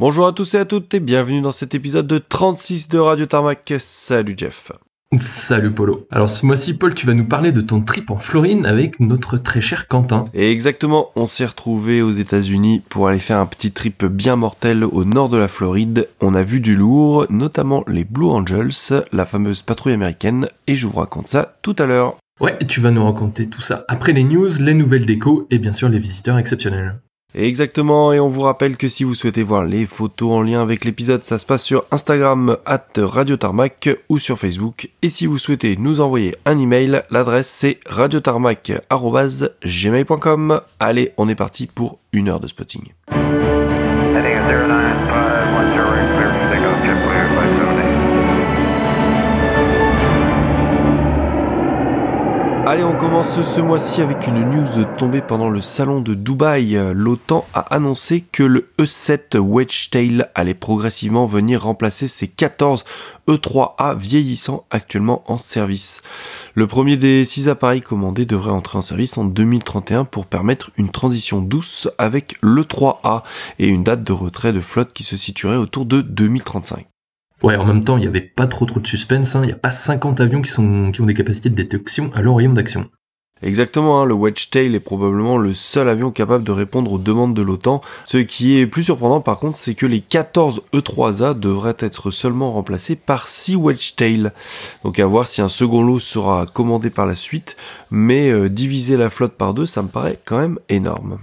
Bonjour à tous et à toutes et bienvenue dans cet épisode de 36 de Radio Tarmac. Salut Jeff. Salut Polo. Alors ce mois-ci, Paul, tu vas nous parler de ton trip en Floride avec notre très cher Quentin. Et exactement, on s'est retrouvé aux États-Unis pour aller faire un petit trip bien mortel au nord de la Floride. On a vu du lourd, notamment les Blue Angels, la fameuse patrouille américaine, et je vous raconte ça tout à l'heure. Ouais, tu vas nous raconter tout ça après les news, les nouvelles déco et bien sûr les visiteurs exceptionnels. Exactement, et on vous rappelle que si vous souhaitez voir les photos en lien avec l'épisode, ça se passe sur Instagram at Radio Tarmac ou sur Facebook. Et si vous souhaitez nous envoyer un email, l'adresse c'est radiotarmac.gmail.com. Allez, on est parti pour une heure de spotting. Allez, on commence ce mois-ci avec une news tombée pendant le salon de Dubaï. L'OTAN a annoncé que le E7 Wedgetail allait progressivement venir remplacer ses 14 E3A vieillissants actuellement en service. Le premier des six appareils commandés devrait entrer en service en 2031 pour permettre une transition douce avec l'E3A et une date de retrait de flotte qui se situerait autour de 2035. Ouais, en même temps, il n'y avait pas trop trop de suspense, hein. il n'y a pas 50 avions qui, sont, qui ont des capacités de détection à leur rayon d'action. Exactement, hein, le Wedgetail est probablement le seul avion capable de répondre aux demandes de l'OTAN. Ce qui est plus surprenant par contre, c'est que les 14 E3A devraient être seulement remplacés par 6 Wedgetail. Donc à voir si un second lot sera commandé par la suite, mais euh, diviser la flotte par deux, ça me paraît quand même énorme.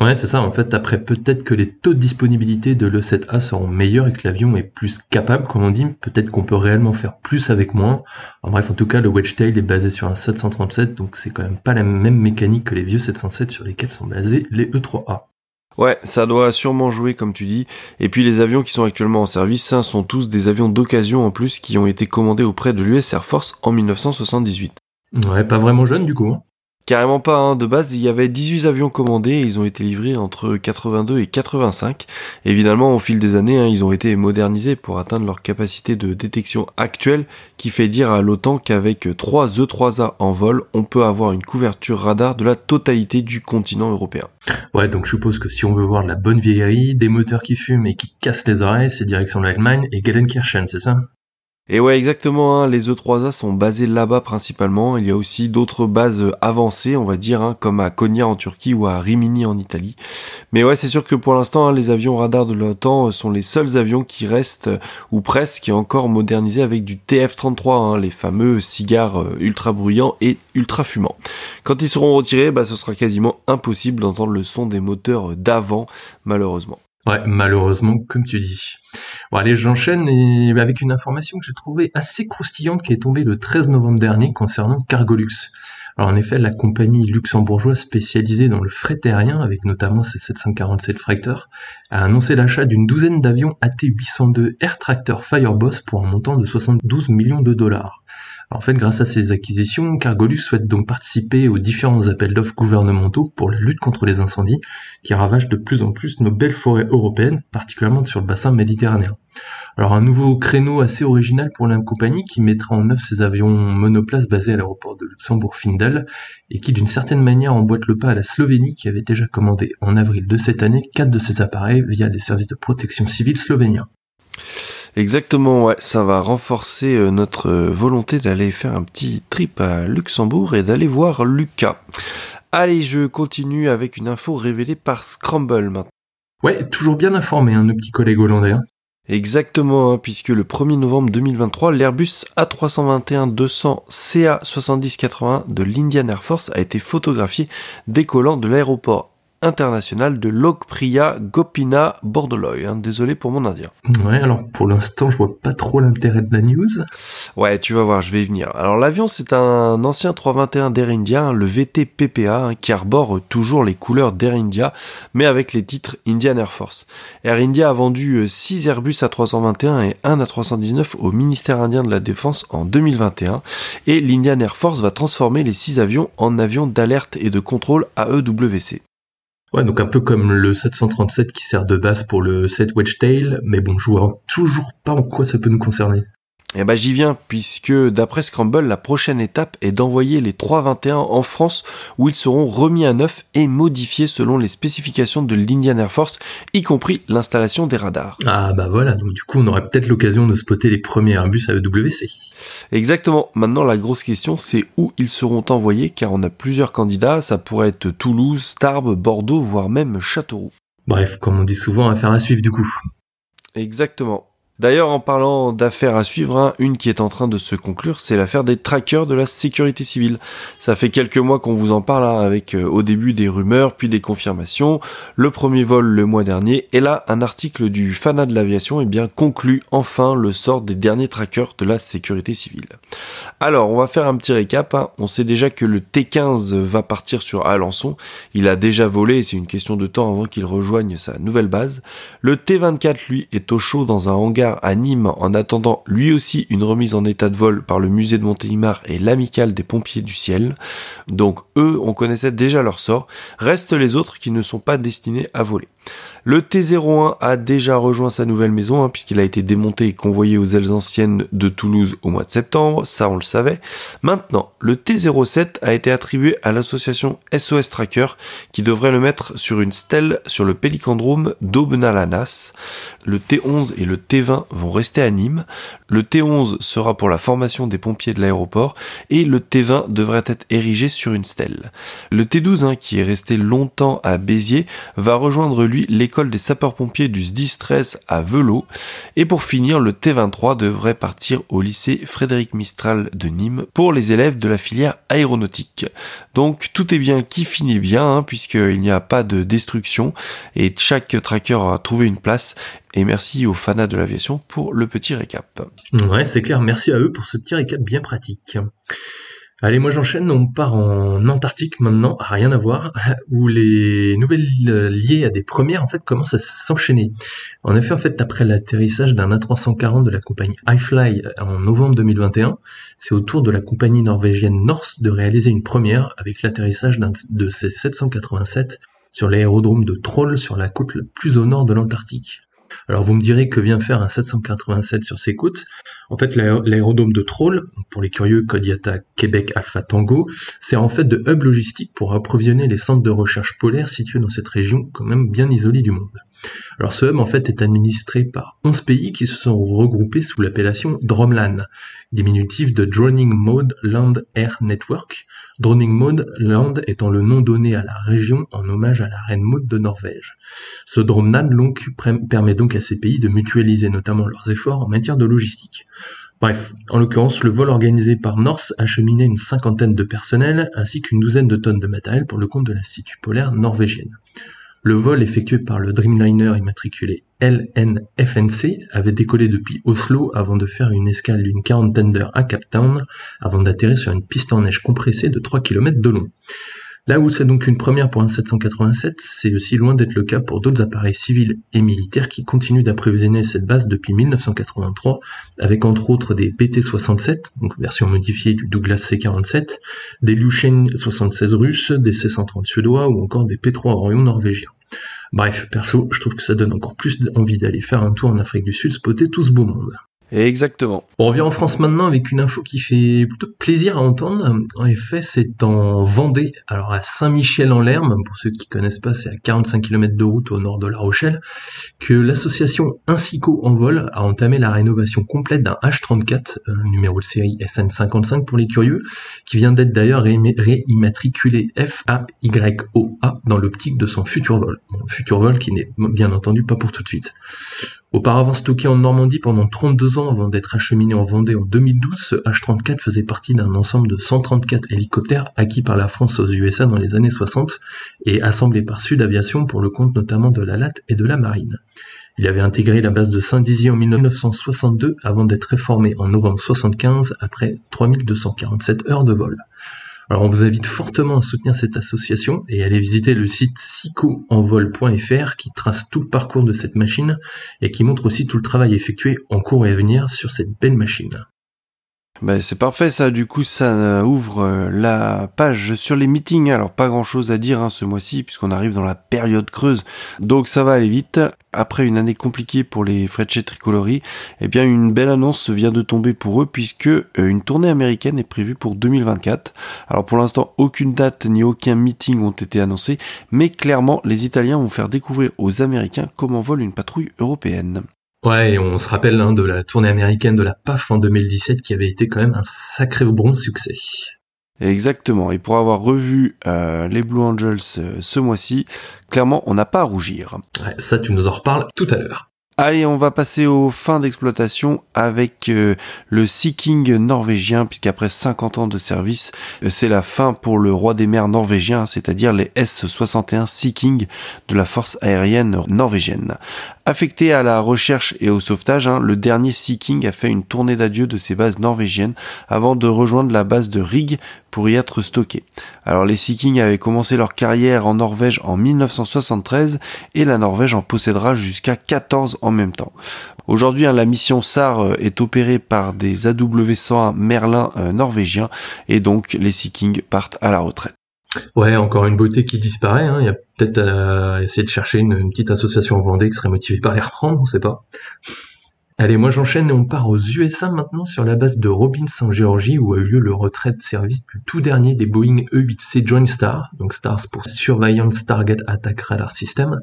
Ouais, c'est ça. En fait, après, peut-être que les taux de disponibilité de l'E7A seront meilleurs et que l'avion est plus capable, comme on dit. Peut-être qu'on peut réellement faire plus avec moins. En bref, en tout cas, le Wedgetail est basé sur un 737, donc c'est quand même pas la même mécanique que les vieux 707 sur lesquels sont basés les E3A. Ouais, ça doit sûrement jouer comme tu dis. Et puis les avions qui sont actuellement en service hein, sont tous des avions d'occasion en plus qui ont été commandés auprès de l'US Air Force en 1978. Ouais, pas vraiment jeune du coup. Carrément pas, hein. de base il y avait 18 avions commandés ils ont été livrés entre 82 et 85. Évidemment au fil des années hein, ils ont été modernisés pour atteindre leur capacité de détection actuelle qui fait dire à l'OTAN qu'avec 3 E3A en vol on peut avoir une couverture radar de la totalité du continent européen. Ouais donc je suppose que si on veut voir la bonne vieillerie, des moteurs qui fument et qui cassent les oreilles c'est direction l'Allemagne et Gelsenkirchen c'est ça? Et ouais, exactement, hein, les E3A sont basés là-bas principalement. Il y a aussi d'autres bases avancées, on va dire, hein, comme à Konya en Turquie ou à Rimini en Italie. Mais ouais, c'est sûr que pour l'instant, hein, les avions radars de l'OTAN sont les seuls avions qui restent, ou presque, encore modernisés avec du TF-33, les fameux cigares euh, ultra bruyants et ultra fumants. Quand ils seront retirés, bah, ce sera quasiment impossible d'entendre le son des moteurs d'avant, malheureusement. Ouais, malheureusement, comme tu dis. Bon, allez, j'enchaîne avec une information que j'ai trouvée assez croustillante qui est tombée le 13 novembre dernier concernant Cargolux. Alors en effet, la compagnie luxembourgeoise spécialisée dans le fret aérien, avec notamment ses 747 freighters, a annoncé l'achat d'une douzaine d'avions AT-802 Air Tractor Fireboss pour un montant de 72 millions de dollars. En fait, grâce à ces acquisitions, Cargolux souhaite donc participer aux différents appels d'offres gouvernementaux pour la lutte contre les incendies qui ravagent de plus en plus nos belles forêts européennes, particulièrement sur le bassin méditerranéen. Alors un nouveau créneau assez original pour la compagnie qui mettra en œuvre ses avions monoplaces basés à l'aéroport de Luxembourg-Findel et qui d'une certaine manière emboîte le pas à la Slovénie qui avait déjà commandé en avril de cette année quatre de ses appareils via les services de protection civile slovéniens. Exactement, ouais, ça va renforcer euh, notre euh, volonté d'aller faire un petit trip à Luxembourg et d'aller voir Lucas. Allez, je continue avec une info révélée par Scramble maintenant. Ouais, toujours bien informé, hein, nos petits collègues hollandais. Hein. Exactement, hein, puisque le 1er novembre 2023, l'Airbus A321-200 CA7080 de l'Indian Air Force a été photographié décollant de l'aéroport international de Lokpriya Gopina Bordoloy. Hein. Désolé pour mon indien. Ouais, alors pour l'instant, je vois pas trop l'intérêt de la news. Ouais, tu vas voir, je vais y venir. Alors l'avion, c'est un ancien 321 d'Air India, hein, le VT PPA, hein, qui arbore toujours les couleurs d'Air India, mais avec les titres Indian Air Force. Air India a vendu 6 euh, Airbus A321 et 1 A319 au ministère indien de la Défense en 2021, et l'Indian Air Force va transformer les 6 avions en avions d'alerte et de contrôle AEWC. Ouais, donc un peu comme le 737 qui sert de base pour le 7 Wedgetail, mais bon, je vois toujours pas en quoi ça peut nous concerner. Eh ben j'y viens puisque d'après Scramble, la prochaine étape est d'envoyer les 321 en France où ils seront remis à neuf et modifiés selon les spécifications de l'Indian Air Force, y compris l'installation des radars. Ah bah voilà, donc du coup on aurait peut-être l'occasion de spotter les premiers Airbus à EWC. Exactement, maintenant la grosse question c'est où ils seront envoyés car on a plusieurs candidats, ça pourrait être Toulouse, Tarbes, Bordeaux, voire même Châteauroux. Bref, comme on dit souvent, affaire à suivre du coup. Exactement. D'ailleurs, en parlant d'affaires à suivre, hein, une qui est en train de se conclure, c'est l'affaire des trackers de la sécurité civile. Ça fait quelques mois qu'on vous en parle, hein, avec euh, au début des rumeurs, puis des confirmations. Le premier vol le mois dernier, et là, un article du Fana de l'aviation, eh bien, conclut enfin le sort des derniers trackers de la sécurité civile. Alors, on va faire un petit récap. Hein. On sait déjà que le T15 va partir sur Alençon. Il a déjà volé, c'est une question de temps avant qu'il rejoigne sa nouvelle base. Le T24, lui, est au chaud dans un hangar à Nîmes en attendant lui aussi une remise en état de vol par le musée de Montélimar et l'amicale des pompiers du ciel. Donc eux, on connaissait déjà leur sort. Restent les autres qui ne sont pas destinés à voler. Le T01 a déjà rejoint sa nouvelle maison hein, puisqu'il a été démonté et convoyé aux ailes anciennes de Toulouse au mois de septembre, ça on le savait. Maintenant, le T07 a été attribué à l'association SOS Tracker qui devrait le mettre sur une stèle sur le pélicandrome d'Aubenalanas. Le T11 et le T20 vont rester à Nîmes. Le T11 sera pour la formation des pompiers de l'aéroport et le T20 devrait être érigé sur une stèle. Le T12 hein, qui est resté longtemps à Béziers va rejoindre lui l'école des sapeurs-pompiers du SDIS 13 à Velot. Et pour finir, le T23 devrait partir au lycée Frédéric Mistral de Nîmes pour les élèves de la filière aéronautique. Donc tout est bien qui finit bien, hein, puisqu'il n'y a pas de destruction et chaque tracker a trouvé une place. Et merci aux fanats de l'aviation pour le petit récap. Ouais, c'est clair, merci à eux pour ce petit récap bien pratique. Allez, moi j'enchaîne, on part en Antarctique maintenant, rien à voir, où les nouvelles liées à des premières en fait commencent à s'enchaîner. En effet, en fait, après l'atterrissage d'un A340 de la compagnie iFly en novembre 2021, c'est au tour de la compagnie norvégienne Norse de réaliser une première avec l'atterrissage de ces 787 sur l'aérodrome de Troll sur la côte la plus au nord de l'Antarctique. Alors vous me direz que vient faire un 787 sur ses côtes. En fait, l'aérodrome de Troll, pour les curieux Kodiata Québec Alpha Tango, c'est en fait de hub logistique pour approvisionner les centres de recherche polaires situés dans cette région quand même bien isolée du monde. Alors ce hub en fait est administré par 11 pays qui se sont regroupés sous l'appellation Dromlan, diminutif de Droning Mode Land Air Network, Droning Mode Land étant le nom donné à la région en hommage à la reine Maud de Norvège. Ce Dromlan permet donc à ces pays de mutualiser notamment leurs efforts en matière de logistique. Bref, en l'occurrence, le vol organisé par Norse acheminé une cinquantaine de personnels ainsi qu'une douzaine de tonnes de matériel pour le compte de l'Institut polaire norvégienne. Le vol effectué par le Dreamliner immatriculé LNFNC avait décollé depuis Oslo avant de faire une escale d'une quarantaine d'heures à Cape Town avant d'atterrir sur une piste en neige compressée de 3 km de long. Là où c'est donc une première pour un 787, c'est aussi loin d'être le cas pour d'autres appareils civils et militaires qui continuent d'approvisionner cette base depuis 1983, avec entre autres des PT-67, donc version modifiée du Douglas C-47, des Lushen 76 russes, des C-130 suédois ou encore des P-3 Orion norvégiens. Bref, perso, je trouve que ça donne encore plus envie d'aller faire un tour en Afrique du Sud, spotter tout ce beau monde. Exactement. On revient en France maintenant avec une info qui fait plutôt plaisir à entendre. En effet, c'est en Vendée, alors à Saint-Michel-en-Lerme, pour ceux qui connaissent pas, c'est à 45 km de route au nord de La Rochelle, que l'association Insico en vol a entamé la rénovation complète d'un H34, euh, numéro de série SN55 pour les curieux, qui vient d'être d'ailleurs réimmatriculé FAYOA dans l'optique de son futur vol. futur vol qui n'est bien entendu pas pour tout de suite. Auparavant stocké en Normandie pendant 32 ans avant d'être acheminé en Vendée en 2012, ce H-34 faisait partie d'un ensemble de 134 hélicoptères acquis par la France aux USA dans les années 60 et assemblés par Sud Aviation pour le compte notamment de la LAT et de la Marine. Il avait intégré la base de Saint-Dizier en 1962 avant d'être réformé en novembre 75 après 3247 heures de vol. Alors on vous invite fortement à soutenir cette association et à aller visiter le site psychoenvol.fr qui trace tout le parcours de cette machine et qui montre aussi tout le travail effectué en cours et à venir sur cette belle machine. Ben c'est parfait ça, du coup ça ouvre euh, la page sur les meetings. Alors pas grand chose à dire hein, ce mois-ci puisqu'on arrive dans la période creuse. Donc ça va aller vite. Après une année compliquée pour les Frecce Tricolori, eh bien une belle annonce vient de tomber pour eux puisque euh, une tournée américaine est prévue pour 2024. Alors pour l'instant aucune date ni aucun meeting ont été annoncés, mais clairement les Italiens vont faire découvrir aux Américains comment vole une patrouille européenne. Ouais, et on se rappelle hein, de la tournée américaine de la PAF en 2017 qui avait été quand même un sacré bon succès. Exactement. Et pour avoir revu euh, les Blue Angels euh, ce mois-ci, clairement, on n'a pas à rougir. Ouais, ça, tu nous en reparles tout à l'heure. Allez, on va passer aux fins d'exploitation avec euh, le Sea King norvégien, puisqu'après 50 ans de service, c'est la fin pour le roi des mers norvégien, c'est-à-dire les S-61 Sea King de la force aérienne norvégienne. Affecté à la recherche et au sauvetage, hein, le dernier Sea King a fait une tournée d'adieu de ses bases norvégiennes avant de rejoindre la base de Rig pour y être stocké. Alors les Sea King avaient commencé leur carrière en Norvège en 1973 et la Norvège en possédera jusqu'à 14 en même temps. Aujourd'hui, hein, la mission SAR euh, est opérée par des AW101 Merlin euh, norvégiens et donc les Sea King partent à la retraite. Ouais, encore une beauté qui disparaît. Hein. Il y a peut-être à essayer de chercher une, petite association en Vendée qui serait motivée par les reprendre, on sait pas. Allez, moi j'enchaîne et on part aux USA maintenant sur la base de Robbins en Géorgie où a eu lieu le retrait de service du tout dernier des Boeing E-8C Joint Star, donc STARS pour Surveillance Target Attack Radar System,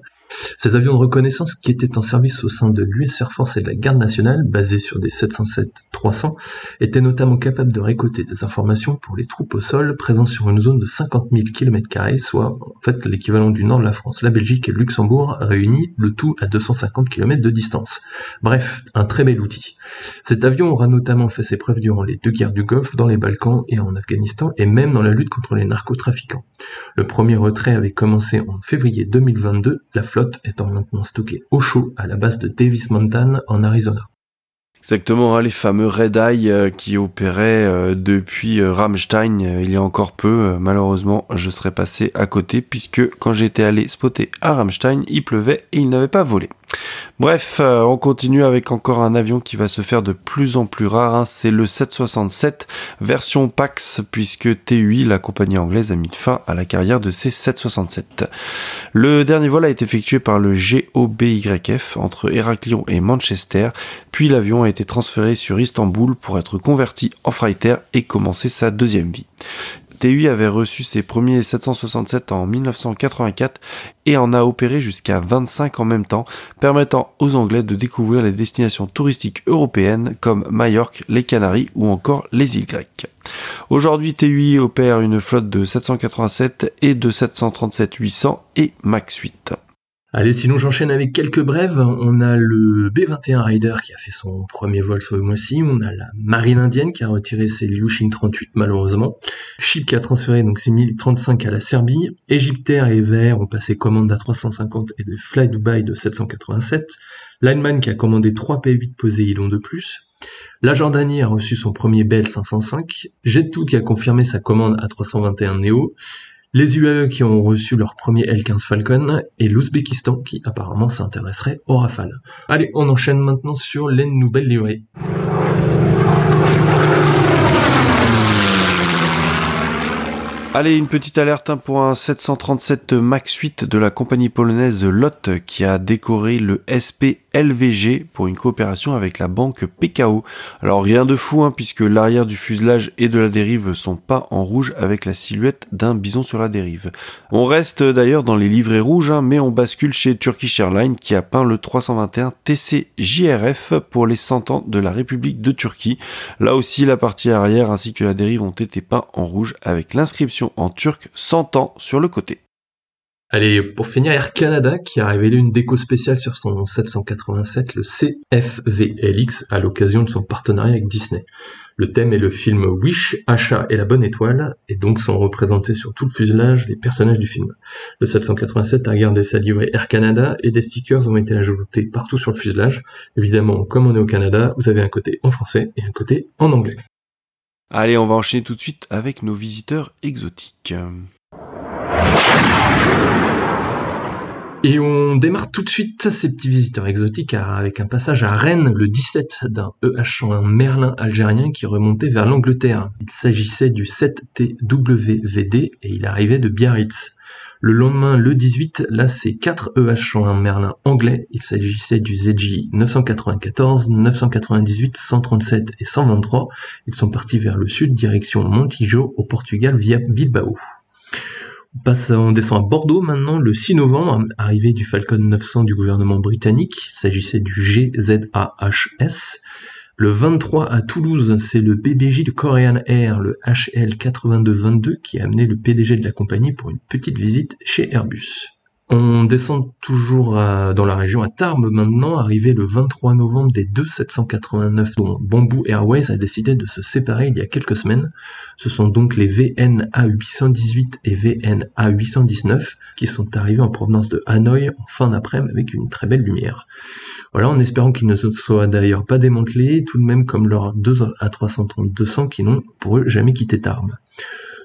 ces avions de reconnaissance qui étaient en service au sein de l'US Air Force et de la Garde nationale, basés sur des 707-300, étaient notamment capables de récolter des informations pour les troupes au sol présentes sur une zone de 50 000 km, soit en fait l'équivalent du nord de la France, la Belgique et le Luxembourg réunis, le tout à 250 km de distance. Bref, un très bel outil. Cet avion aura notamment fait ses preuves durant les deux guerres du Golfe, dans les Balkans et en Afghanistan, et même dans la lutte contre les narcotrafiquants. Le premier retrait avait commencé en février 2022, la flotte étant maintenant stockée au chaud à la base de Davis Mountain en Arizona. Exactement, hein, les fameux Red Eye euh, qui opéraient euh, depuis euh, Rammstein il y a encore peu. malheureusement, je serais passé à côté puisque quand j'étais allé spotter à Rammstein, il pleuvait et il n'avait pas volé. Bref, euh, on continue avec encore un avion qui va se faire de plus en plus rare. Hein. C'est le 767 version Pax, puisque TUI, la compagnie anglaise, a mis fin à la carrière de ces 767. Le dernier vol a été effectué par le GOBYF entre Héraklion et Manchester, puis l'avion a été transféré sur Istanbul pour être converti en freighter et commencer sa deuxième vie. TUI avait reçu ses premiers 767 en 1984 et en a opéré jusqu'à 25 en même temps, permettant aux Anglais de découvrir les destinations touristiques européennes comme Majorque, les Canaries ou encore les îles grecques. Aujourd'hui, TUI opère une flotte de 787 et de 737-800 et MAX 8. Allez, sinon j'enchaîne avec quelques brèves. On a le B-21 Rider qui a fait son premier vol ce mois-ci. On a la marine indienne qui a retiré ses Liushin 38 malheureusement. Chip qui a transféré donc ses 1035 à la Serbie. Egyptair et VR ont passé commande d'A350 et de Fly Dubai de 787. Lineman qui a commandé 3 P8 Poséidon de plus. La Jordanie a reçu son premier Bell 505. Jet2 qui a confirmé sa commande à 321 Neo les UAE qui ont reçu leur premier L-15 Falcon et l'Ouzbékistan qui apparemment s'intéresserait au Rafale. Allez, on enchaîne maintenant sur les nouvelles livrées. Allez, une petite alerte hein, pour un 737 MAX 8 de la compagnie polonaise LOT qui a décoré le SP LVG pour une coopération avec la banque PKO. Alors rien de fou hein, puisque l'arrière du fuselage et de la dérive sont peints en rouge avec la silhouette d'un bison sur la dérive. On reste d'ailleurs dans les livrets rouges hein, mais on bascule chez Turkish Airlines qui a peint le 321 TC JRF pour les 100 ans de la République de Turquie. Là aussi la partie arrière ainsi que la dérive ont été peints en rouge avec l'inscription en turc 100 ans sur le côté. Allez, pour finir, Air Canada qui a révélé une déco spéciale sur son 787, le CFVLX, à l'occasion de son partenariat avec Disney. Le thème est le film Wish, Achat et la bonne étoile, et donc sont représentés sur tout le fuselage les personnages du film. Le 787 a gardé sa livrée Air Canada et des stickers ont été ajoutés partout sur le fuselage. Évidemment, comme on est au Canada, vous avez un côté en français et un côté en anglais. Allez, on va enchaîner tout de suite avec nos visiteurs exotiques. Et on démarre tout de suite ces petits visiteurs exotiques avec un passage à Rennes le 17 d'un EH101 Merlin algérien qui remontait vers l'Angleterre. Il s'agissait du 7TWVD et il arrivait de Biarritz. Le lendemain, le 18, là c'est 4 EH101 Merlin anglais. Il s'agissait du ZJ 994, 998, 137 et 123. Ils sont partis vers le sud, direction Montijo au Portugal via Bilbao. Passe, on descend à Bordeaux maintenant le 6 novembre, arrivée du Falcon 900 du gouvernement britannique. S'agissait du GZAHS. Le 23 à Toulouse, c'est le PDG de Korean Air, le HL8222, qui a amené le PDG de la compagnie pour une petite visite chez Airbus. On descend toujours dans la région à Tarbes maintenant, arrivé le 23 novembre des deux 789 dont Bamboo Airways a décidé de se séparer il y a quelques semaines. Ce sont donc les VNA 818 et VNA 819 qui sont arrivés en provenance de Hanoï en fin d'après-midi avec une très belle lumière. Voilà, en espérant qu'ils ne soient d'ailleurs pas démantelés, tout de même comme leurs 2 A330-200 qui n'ont pour eux jamais quitté Tarbes.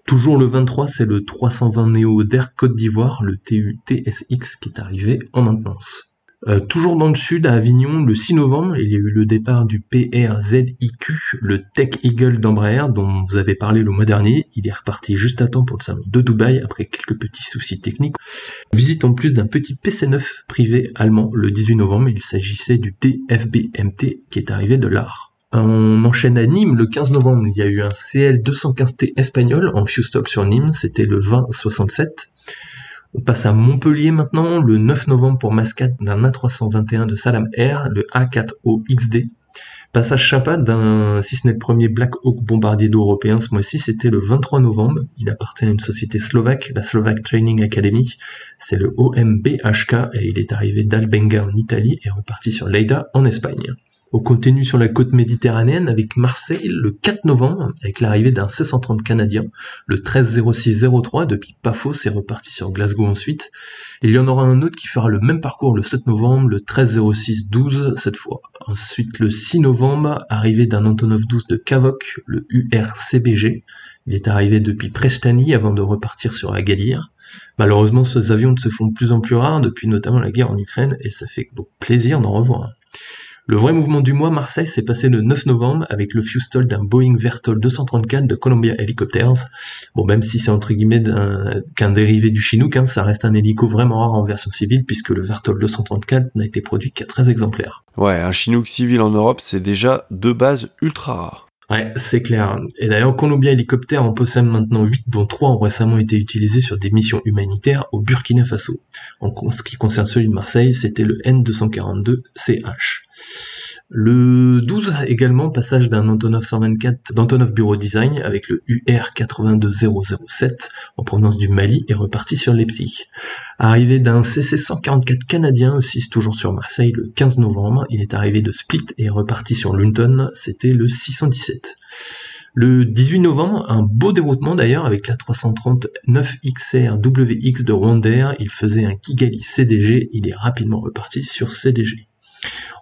Toujours le 23, c'est le 320 Neo d'Air Côte d'Ivoire, le TU TSX qui est arrivé en maintenance. Euh, toujours dans le sud, à Avignon, le 6 novembre, il y a eu le départ du PRZIQ, le Tech Eagle d'Embraer, dont vous avez parlé le mois dernier. Il est reparti juste à temps pour le salon de Dubaï après quelques petits soucis techniques. Visite en plus d'un petit PC9 privé allemand le 18 novembre. Il s'agissait du TFBMT qui est arrivé de l'art. On enchaîne à Nîmes le 15 novembre. Il y a eu un CL215T espagnol en few stop sur Nîmes. C'était le 2067. On passe à Montpellier maintenant, le 9 novembre pour mascade d'un A321 de Salam Air, le A4O XD. Passage sympa d'un, si ce n'est le premier Black Hawk bombardier d'eau européen ce mois-ci, c'était le 23 novembre. Il appartient à une société slovaque, la Slovak Training Academy. C'est le OMBHK et il est arrivé d'Albenga en Italie et reparti sur Leida en Espagne au contenu sur la côte méditerranéenne avec Marseille le 4 novembre avec l'arrivée d'un C-130 canadien, le 130603 depuis Paphos et reparti sur Glasgow ensuite. Il y en aura un autre qui fera le même parcours le 7 novembre, le 130612 cette fois. Ensuite le 6 novembre, arrivée d'un Antonov 12 de Kavok, le URCBG. Il est arrivé depuis Prestani avant de repartir sur Agadir. Malheureusement, ces avions se font de plus en plus rares depuis notamment la guerre en Ukraine et ça fait donc plaisir d'en revoir. Le vrai mouvement du mois, Marseille, s'est passé le 9 novembre avec le fusel d'un Boeing Vertol 234 de Columbia Helicopters. Bon, même si c'est entre guillemets qu'un dérivé du Chinook, ça reste un hélico vraiment rare en version civile puisque le Vertol 234 n'a été produit qu'à 13 exemplaires. Ouais, un Chinook civil en Europe, c'est déjà de base ultra rare. Ouais, c'est clair. Et d'ailleurs, Columbia Helicopter en possède maintenant 8, dont 3 ont récemment été utilisés sur des missions humanitaires au Burkina Faso. En ce qui concerne celui de Marseille, c'était le N242CH. Le 12 également, passage d'un Antonov 124 d'Antonov Bureau Design avec le UR82007 en provenance du Mali et reparti sur Leipzig. Arrivé d'un CC 144 canadien aussi toujours sur Marseille le 15 novembre, il est arrivé de Split et reparti sur Luton, c'était le 617. Le 18 novembre, un beau déroutement d'ailleurs avec la 339 XR WX de Rwandair, il faisait un Kigali CDG, il est rapidement reparti sur CDG.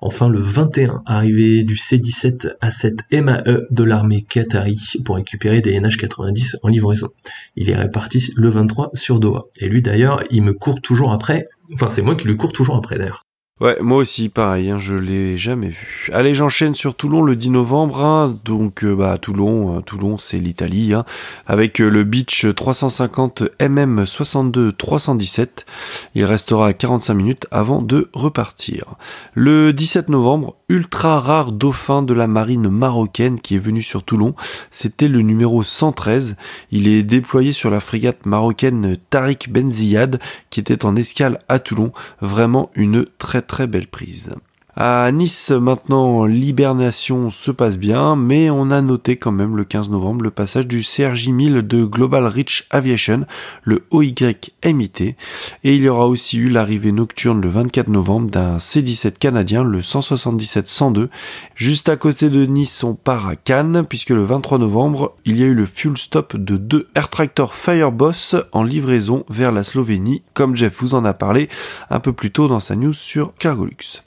Enfin, le 21, arrivé du C-17 à 7 MAE de l'armée qatari pour récupérer des NH-90 en livraison. Il est réparti le 23 sur Doha. Et lui d'ailleurs, il me court toujours après. Enfin, c'est moi qui le cours toujours après d'ailleurs. Ouais, moi aussi, pareil, hein, je l'ai jamais vu. Allez, j'enchaîne sur Toulon le 10 novembre, hein, donc euh, bah Toulon, euh, Toulon c'est l'Italie, hein, avec euh, le Beach 350 mm 62 317. Il restera 45 minutes avant de repartir. Le 17 novembre, ultra rare dauphin de la marine marocaine qui est venu sur Toulon, c'était le numéro 113. Il est déployé sur la frégate marocaine Tariq Benziyad qui était en escale à Toulon. Vraiment une très très belle prise. À Nice, maintenant, l'hibernation se passe bien, mais on a noté quand même le 15 novembre le passage du CRJ 1000 de Global Reach Aviation, le OYMIT, et il y aura aussi eu l'arrivée nocturne le 24 novembre d'un C-17 canadien, le 177-102. Juste à côté de Nice, on part à Cannes, puisque le 23 novembre, il y a eu le fuel stop de deux Air Tractor Fireboss en livraison vers la Slovénie, comme Jeff vous en a parlé un peu plus tôt dans sa news sur Cargolux.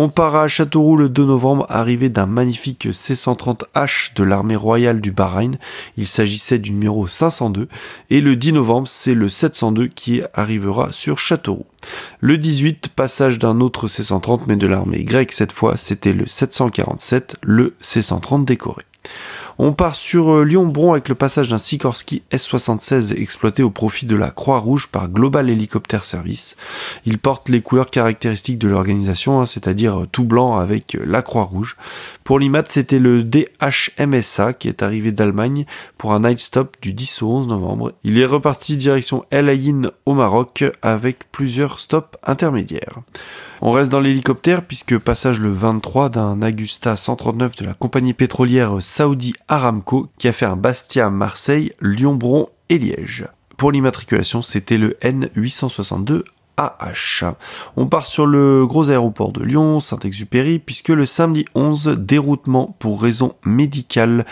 On part à Châteauroux le 2 novembre, arrivé d'un magnifique C-130H de l'armée royale du Bahreïn. Il s'agissait du numéro 502. Et le 10 novembre, c'est le 702 qui arrivera sur Châteauroux. Le 18, passage d'un autre C-130, mais de l'armée grecque cette fois, c'était le 747, le C-130 décoré. On part sur euh, Lyon-Bron avec le passage d'un Sikorsky S-76 exploité au profit de la Croix-Rouge par Global Helicopter Service. Il porte les couleurs caractéristiques de l'organisation, hein, c'est-à-dire euh, tout blanc avec euh, la Croix-Rouge. Pour l'IMAT, c'était le DHMSA qui est arrivé d'Allemagne pour un night stop du 10 au 11 novembre. Il est reparti direction El Ain au Maroc avec plusieurs stops intermédiaires. On reste dans l'hélicoptère puisque passage le 23 d'un Agusta 139 de la compagnie pétrolière Saudi Aramco qui a fait un Bastia Marseille, Lyon-Bron et Liège. Pour l'immatriculation, c'était le N862 On part sur le gros aéroport de Lyon, Saint-Exupéry, puisque le samedi 11, déroutement pour raison médicale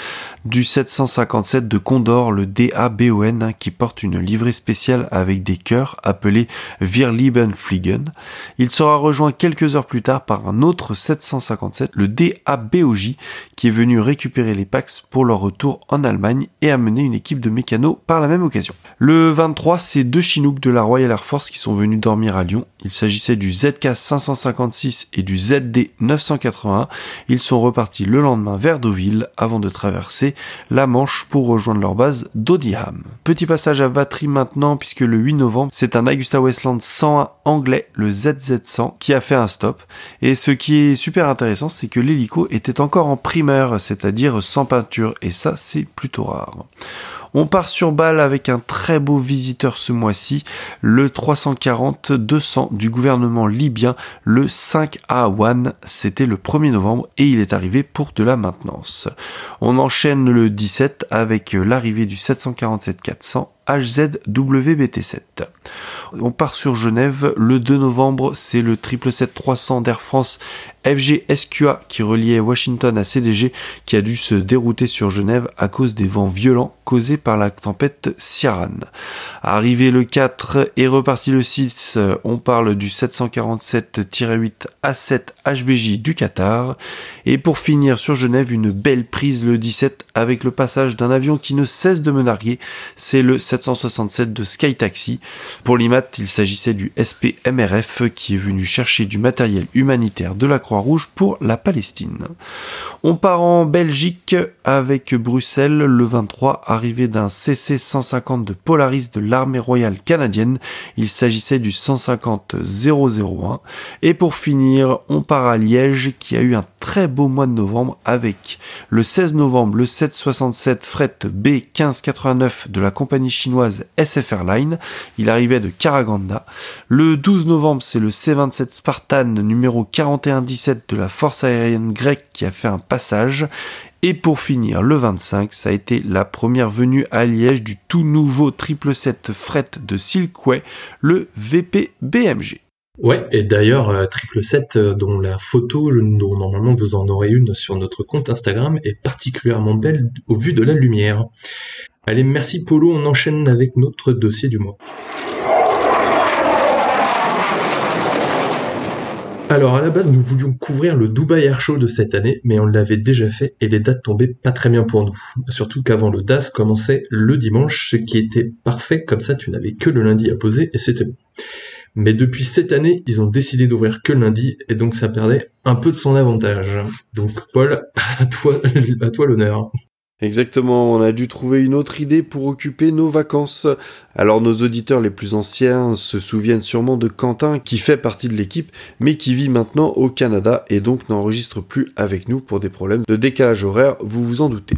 du 757 de Condor, le DABON, hein, qui porte une livrée spéciale avec des cœurs appelés Virliebenfliegen. Il sera rejoint quelques heures plus tard par un autre 757, le DABOJ, qui est venu récupérer les Pax pour leur retour en Allemagne et amener une équipe de mécanos par la même occasion. Le 23, c'est deux Chinooks de la Royal Air Force qui sont venus dormir à Lyon. Il s'agissait du ZK 556 et du ZD 981. Ils sont repartis le lendemain vers Deauville avant de traverser la Manche pour rejoindre leur base d'Odiham. Petit passage à Vatry maintenant puisque le 8 novembre, c'est un Augusta Westland 101 anglais, le ZZ100, qui a fait un stop. Et ce qui est super intéressant, c'est que l'hélico était encore en primeur, c'est-à-dire sans peinture. Et ça, c'est plutôt rare. On part sur balle avec un très beau visiteur ce mois-ci, le 340-200 du gouvernement libyen, le 5A1, c'était le 1er novembre et il est arrivé pour de la maintenance. On enchaîne le 17 avec l'arrivée du 747-400 HZWBT7. On part sur Genève. Le 2 novembre, c'est le 777-300 d'Air France FG SQA qui reliait Washington à CDG qui a dû se dérouter sur Genève à cause des vents violents causés par la tempête Ciaran. Arrivé le 4 et reparti le 6, on parle du 747-8 A7 HBJ du Qatar. Et pour finir sur Genève, une belle prise le 17 avec le passage d'un avion qui ne cesse de me narguer. C'est le 767 de Sky Taxi. Pour l'IMAT, il s'agissait du SPMRF qui est venu chercher du matériel humanitaire de la Croix-Rouge pour la Palestine. On part en Belgique avec Bruxelles le 23, arrivé d'un CC-150 de Polaris de l'armée royale canadienne. Il s'agissait du 150-001. Et pour finir, on part à Liège qui a eu un très beau mois de novembre avec le 16 novembre le 767 fret B1589 de la compagnie chinoise SF Line. Il arrivait de Karaganda. Le 12 novembre, c'est le C27 Spartan numéro 4117 de la force aérienne grecque qui a fait un passage. Et pour finir, le 25, ça a été la première venue à Liège du tout nouveau 777 fret de Silkway, le VP BMG. Ouais, et d'ailleurs, euh, Triple 7, euh, dont la photo, dont normalement vous en aurez une sur notre compte Instagram, est particulièrement belle au vu de la lumière. Allez, merci Polo, on enchaîne avec notre dossier du mois. Alors à la base nous voulions couvrir le Dubai Air Show de cette année, mais on l'avait déjà fait et les dates tombaient pas très bien pour nous. Surtout qu'avant le DAS commençait le dimanche, ce qui était parfait, comme ça tu n'avais que le lundi à poser et c'était bon. Mais depuis cette année, ils ont décidé d'ouvrir que le lundi, et donc ça perdait un peu de son avantage. Donc Paul, à toi, à toi l'honneur. Exactement, on a dû trouver une autre idée pour occuper nos vacances. Alors nos auditeurs les plus anciens se souviennent sûrement de Quentin qui fait partie de l'équipe mais qui vit maintenant au Canada et donc n'enregistre plus avec nous pour des problèmes de décalage horaire, vous vous en doutez.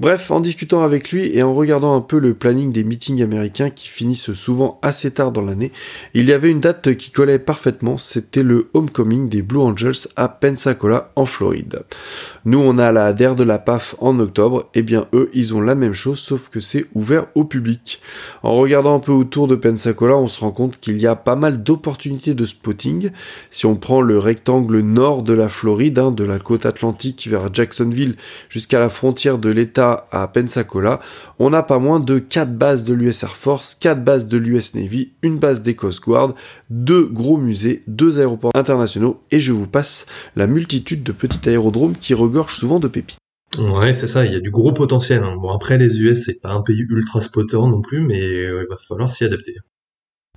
Bref, en discutant avec lui et en regardant un peu le planning des meetings américains qui finissent souvent assez tard dans l'année, il y avait une date qui collait parfaitement, c'était le homecoming des Blue Angels à Pensacola en Floride. Nous on a la DER de la PAF en octobre eh bien eux, ils ont la même chose, sauf que c'est ouvert au public. En regardant un peu autour de Pensacola, on se rend compte qu'il y a pas mal d'opportunités de spotting. Si on prend le rectangle nord de la Floride, hein, de la côte atlantique vers Jacksonville jusqu'à la frontière de l'État à Pensacola, on a pas moins de 4 bases de l'US Air Force, 4 bases de l'US Navy, une base des Coast Guard, deux gros musées, deux aéroports internationaux, et je vous passe la multitude de petits aérodromes qui regorgent souvent de pépites. Ouais, c'est ça, il y a du gros potentiel. Hein. Bon, après, les US, c'est pas un pays ultra spotter non plus, mais euh, il va falloir s'y adapter.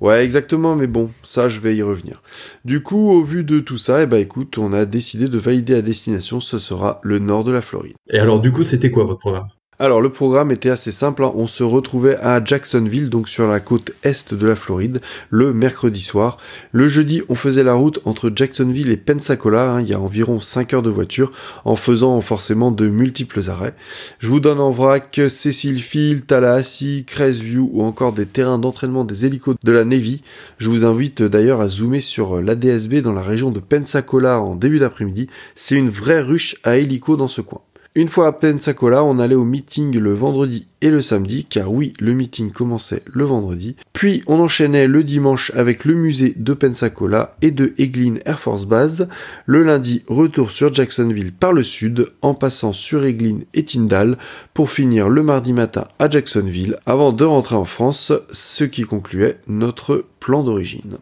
Ouais, exactement, mais bon, ça, je vais y revenir. Du coup, au vu de tout ça, eh ben, écoute, on a décidé de valider la destination, ce sera le nord de la Floride. Et alors, du coup, c'était quoi votre programme? Alors le programme était assez simple, hein. on se retrouvait à Jacksonville, donc sur la côte est de la Floride, le mercredi soir. Le jeudi, on faisait la route entre Jacksonville et Pensacola, hein. il y a environ 5 heures de voiture, en faisant forcément de multiples arrêts. Je vous donne en vrac Cecil Field, Tallahassee, Crestview ou encore des terrains d'entraînement des hélicos de la Navy. Je vous invite d'ailleurs à zoomer sur l'ADSB dans la région de Pensacola en début d'après-midi, c'est une vraie ruche à hélicos dans ce coin. Une fois à Pensacola, on allait au meeting le vendredi et le samedi, car oui, le meeting commençait le vendredi. Puis on enchaînait le dimanche avec le musée de Pensacola et de Eglin Air Force Base. Le lundi, retour sur Jacksonville par le sud, en passant sur Eglin et Tyndall, pour finir le mardi matin à Jacksonville, avant de rentrer en France, ce qui concluait notre plan d'origine.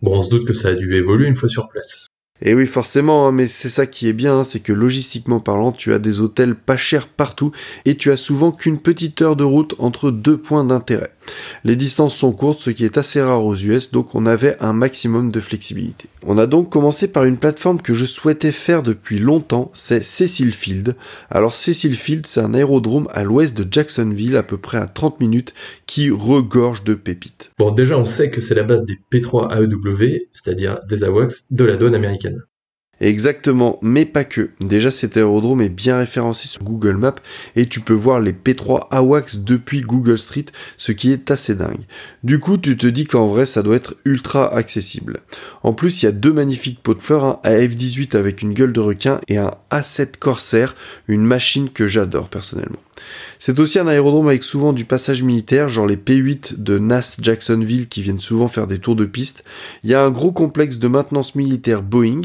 Bon, on se doute que ça a dû évoluer une fois sur place. Et oui, forcément, hein, mais c'est ça qui est bien, hein, c'est que logistiquement parlant, tu as des hôtels pas chers partout et tu as souvent qu'une petite heure de route entre deux points d'intérêt. Les distances sont courtes, ce qui est assez rare aux US, donc on avait un maximum de flexibilité. On a donc commencé par une plateforme que je souhaitais faire depuis longtemps, c'est Cecil Field. Alors Cecil Field, c'est un aérodrome à l'ouest de Jacksonville, à peu près à 30 minutes, qui regorge de pépites. Bon, déjà on sait que c'est la base des P3 AEW, c'est-à-dire des AWACS de la donne américaine. Exactement, mais pas que. Déjà cet aérodrome est bien référencé sur Google Maps et tu peux voir les P3 AWACS depuis Google Street, ce qui est assez dingue. Du coup, tu te dis qu'en vrai, ça doit être ultra accessible. En plus, il y a deux magnifiques pots de fleurs, un AF-18 avec une gueule de requin et un A7 Corsair, une machine que j'adore personnellement. C'est aussi un aérodrome avec souvent du passage militaire, genre les P8 de NAS Jacksonville qui viennent souvent faire des tours de piste. Il y a un gros complexe de maintenance militaire Boeing.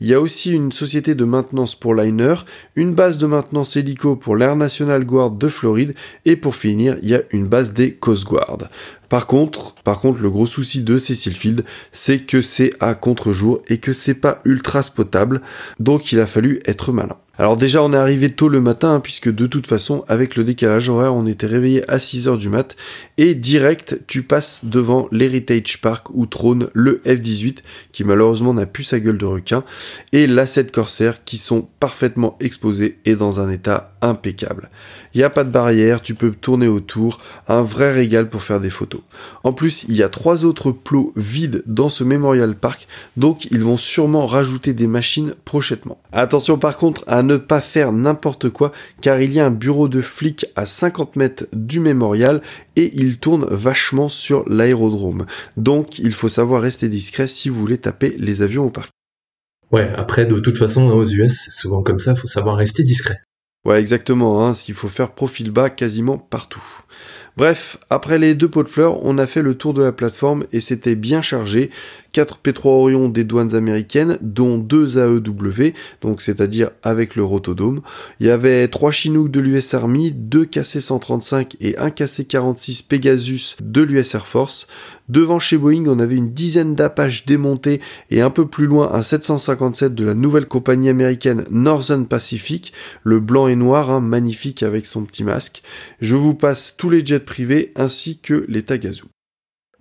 Il y a aussi une société de maintenance pour liner, une base de maintenance hélico pour l'Air National Guard de Floride, et pour finir, il y a une base des Coast Guard. Par contre, par contre, le gros souci de Cecil Field, c'est que c'est à contre-jour et que c'est pas ultra spotable, donc il a fallu être malin. Alors déjà on est arrivé tôt le matin hein, puisque de toute façon avec le décalage horaire on était réveillé à 6h du mat et direct tu passes devant l'Heritage Park où trône le F-18 qui malheureusement n'a plus sa gueule de requin et l'A7 Corsair qui sont parfaitement exposés et dans un état impeccable. Il n'y a pas de barrière, tu peux tourner autour, un vrai régal pour faire des photos. En plus, il y a trois autres plots vides dans ce Memorial Park, donc ils vont sûrement rajouter des machines prochainement. Attention par contre à ne pas faire n'importe quoi, car il y a un bureau de flic à 50 mètres du mémorial et il tourne vachement sur l'aérodrome. Donc il faut savoir rester discret si vous voulez taper les avions au parc. Ouais, après de toute façon aux US, c'est souvent comme ça, faut savoir rester discret. Ouais, exactement, hein, qu'il faut faire profil bas quasiment partout. Bref, après les deux pots de fleurs, on a fait le tour de la plateforme et c'était bien chargé. 4 P3 Orion des douanes américaines, dont 2 AEW, donc c'est-à-dire avec le rotodome. Il y avait 3 Chinook de l'US Army, 2 KC-135 et 1 KC-46 Pegasus de l'US Air Force. Devant chez Boeing, on avait une dizaine d'Apache démontés et un peu plus loin un 757 de la nouvelle compagnie américaine Northern Pacific, le blanc et noir, hein, magnifique avec son petit masque. Je vous passe tous les jets privés ainsi que les Tagazu.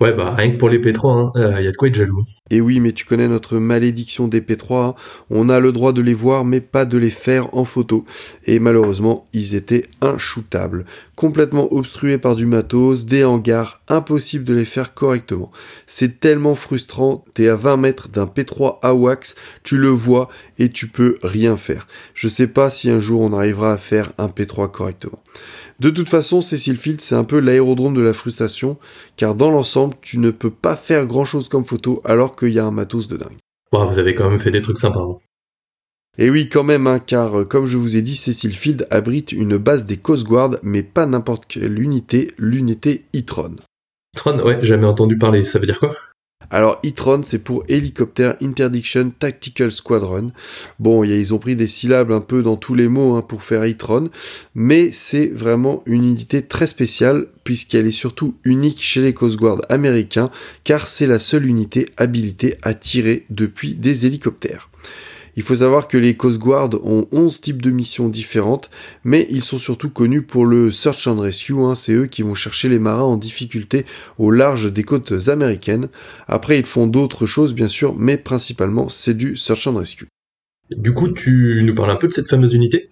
Ouais, bah rien que pour les P3, il hein, euh, y a de quoi être jaloux. Et oui, mais tu connais notre malédiction des P3, hein. on a le droit de les voir, mais pas de les faire en photo. Et malheureusement, ils étaient inshootables, complètement obstrués par du matos, des hangars, impossible de les faire correctement. C'est tellement frustrant, t'es à 20 mètres d'un P3 AWACS, tu le vois et tu peux rien faire. Je sais pas si un jour on arrivera à faire un P3 correctement. De toute façon, Cecil Field, c'est un peu l'aérodrome de la frustration, car dans l'ensemble, tu ne peux pas faire grand chose comme photo alors qu'il y a un matos de dingue. vous avez quand même fait des trucs sympas. Hein. Et oui, quand même, hein, car euh, comme je vous ai dit, Cecil Field abrite une base des Coast Guard, mais pas n'importe quelle unité, l'unité E-Tron. Tron, ouais, jamais entendu parler, ça veut dire quoi? Alors, E-Tron, c'est pour Helicopter Interdiction Tactical Squadron. Bon, ils ont pris des syllabes un peu dans tous les mots hein, pour faire E-Tron, mais c'est vraiment une unité très spéciale, puisqu'elle est surtout unique chez les Coast Guard américains, car c'est la seule unité habilitée à tirer depuis des hélicoptères. Il faut savoir que les Coast Guard ont 11 types de missions différentes, mais ils sont surtout connus pour le Search and Rescue, hein, c'est eux qui vont chercher les marins en difficulté au large des côtes américaines. Après, ils font d'autres choses bien sûr, mais principalement c'est du Search and Rescue. Du coup, tu nous parles un peu de cette fameuse unité?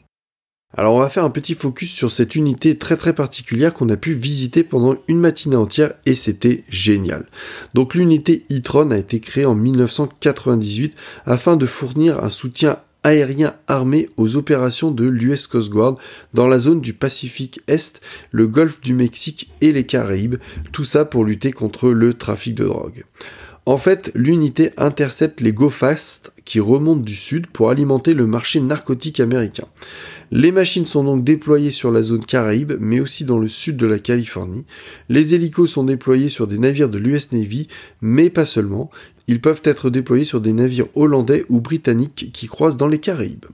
Alors on va faire un petit focus sur cette unité très très particulière qu'on a pu visiter pendant une matinée entière et c'était génial. Donc l'unité e-tron a été créée en 1998 afin de fournir un soutien aérien armé aux opérations de l'US Coast Guard dans la zone du Pacifique Est, le golfe du Mexique et les Caraïbes, tout ça pour lutter contre le trafic de drogue. En fait, l'unité intercepte les Go Fast qui remontent du sud pour alimenter le marché narcotique américain. Les machines sont donc déployées sur la zone Caraïbe, mais aussi dans le sud de la Californie. Les hélicos sont déployés sur des navires de l'US Navy, mais pas seulement. Ils peuvent être déployés sur des navires hollandais ou britanniques qui croisent dans les Caraïbes.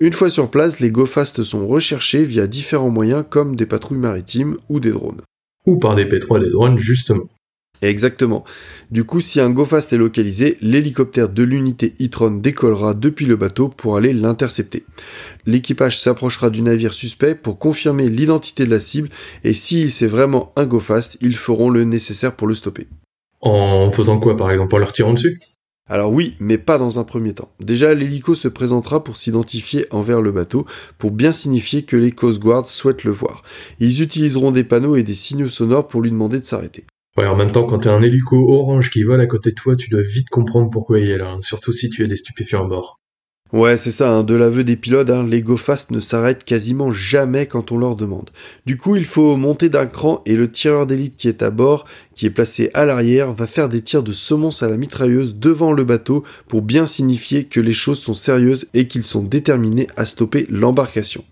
Une fois sur place, les GoFast sont recherchés via différents moyens comme des patrouilles maritimes ou des drones. Ou par des pétroles et drones, justement. Exactement. Du coup, si un GoFast est localisé, l'hélicoptère de l'unité e décollera depuis le bateau pour aller l'intercepter. L'équipage s'approchera du navire suspect pour confirmer l'identité de la cible et si c'est vraiment un GoFast, ils feront le nécessaire pour le stopper. En faisant quoi par exemple En leur tirant dessus? Alors oui, mais pas dans un premier temps. Déjà, l'hélico se présentera pour s'identifier envers le bateau, pour bien signifier que les Coast Guards souhaitent le voir. Ils utiliseront des panneaux et des signaux sonores pour lui demander de s'arrêter. Ouais, en même temps, quand t'as un hélico orange qui vole à côté de toi, tu dois vite comprendre pourquoi il est là, hein, surtout si tu as des stupéfiants à bord. Ouais, c'est ça, hein, de l'aveu des pilotes, hein, les GoFast ne s'arrêtent quasiment jamais quand on leur demande. Du coup, il faut monter d'un cran et le tireur d'élite qui est à bord, qui est placé à l'arrière, va faire des tirs de semonce à la mitrailleuse devant le bateau pour bien signifier que les choses sont sérieuses et qu'ils sont déterminés à stopper l'embarcation.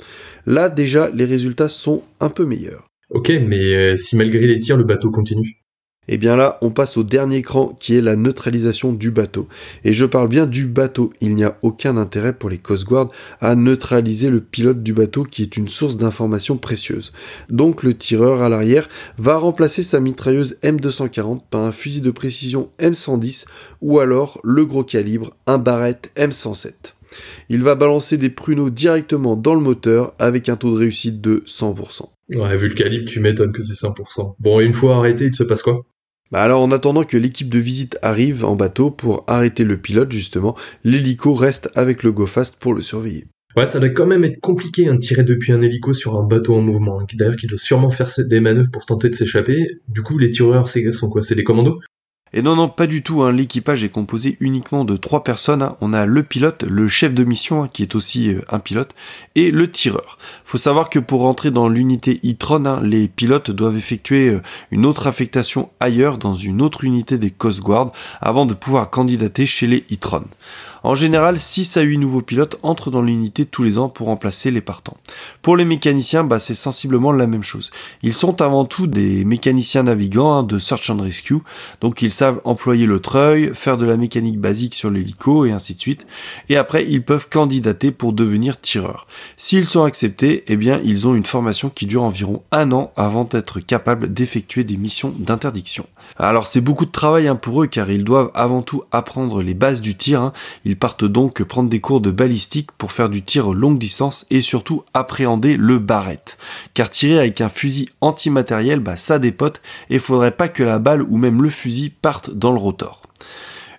Là, déjà, les résultats sont un peu meilleurs. Ok, mais euh, si malgré les tirs, le bateau continue et eh bien là, on passe au dernier cran qui est la neutralisation du bateau. Et je parle bien du bateau. Il n'y a aucun intérêt pour les Coast Guard à neutraliser le pilote du bateau qui est une source d'information précieuse. Donc le tireur à l'arrière va remplacer sa mitrailleuse M240 par un fusil de précision M110 ou alors le gros calibre, un Barrett M107. Il va balancer des pruneaux directement dans le moteur avec un taux de réussite de 100%. Ouais, vu le calibre, tu m'étonnes que c'est 100%. Bon, une fois arrêté, il se passe quoi? Bah alors en attendant que l'équipe de visite arrive en bateau pour arrêter le pilote justement, l'hélico reste avec le GoFast pour le surveiller. Ouais, ça doit quand même être compliqué hein, de tirer depuis un hélico sur un bateau en mouvement, hein, d'ailleurs qui doit sûrement faire des manœuvres pour tenter de s'échapper. Du coup, les tireurs, c'est quoi? C'est des commandos? Et non, non, pas du tout. Hein. L'équipage est composé uniquement de trois personnes. Hein. On a le pilote, le chef de mission, hein, qui est aussi euh, un pilote, et le tireur. Faut savoir que pour rentrer dans l'unité e-tron, les pilotes doivent effectuer euh, une autre affectation ailleurs, dans une autre unité des Coast Guard, avant de pouvoir candidater chez les e-tron. En général, 6 à 8 nouveaux pilotes entrent dans l'unité tous les ans pour remplacer les partants. Pour les mécaniciens, bah, c'est sensiblement la même chose. Ils sont avant tout des mécaniciens navigants hein, de Search and Rescue, donc ils savent employer le treuil, faire de la mécanique basique sur l'hélico et ainsi de suite. Et après, ils peuvent candidater pour devenir tireurs. S'ils sont acceptés, eh bien, ils ont une formation qui dure environ un an avant d'être capables d'effectuer des missions d'interdiction. Alors c'est beaucoup de travail hein, pour eux car ils doivent avant tout apprendre les bases du tir. Hein. Ils partent donc prendre des cours de balistique pour faire du tir longue distance et surtout appréhender le barrette. Car tirer avec un fusil antimatériel, bah ça dépote et faudrait pas que la balle ou même le fusil dans le rotor.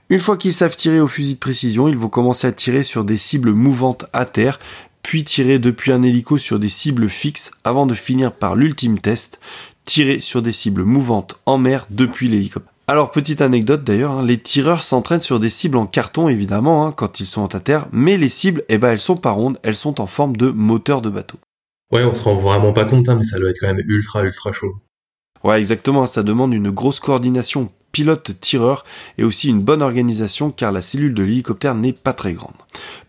Une fois qu'ils savent tirer au fusil de précision, ils vont commencer à tirer sur des cibles mouvantes à terre, puis tirer depuis un hélico sur des cibles fixes avant de finir par l'ultime test, tirer sur des cibles mouvantes en mer depuis l'hélicoptère. Alors petite anecdote d'ailleurs, hein, les tireurs s'entraînent sur des cibles en carton évidemment hein, quand ils sont à terre, mais les cibles, eh ben elles sont pas rondes, elles sont en forme de moteur de bateau. Ouais, on se rend vraiment pas compte, hein, mais ça doit être quand même ultra ultra chaud. Ouais, exactement, ça demande une grosse coordination pilote-tireur et aussi une bonne organisation car la cellule de l'hélicoptère n'est pas très grande.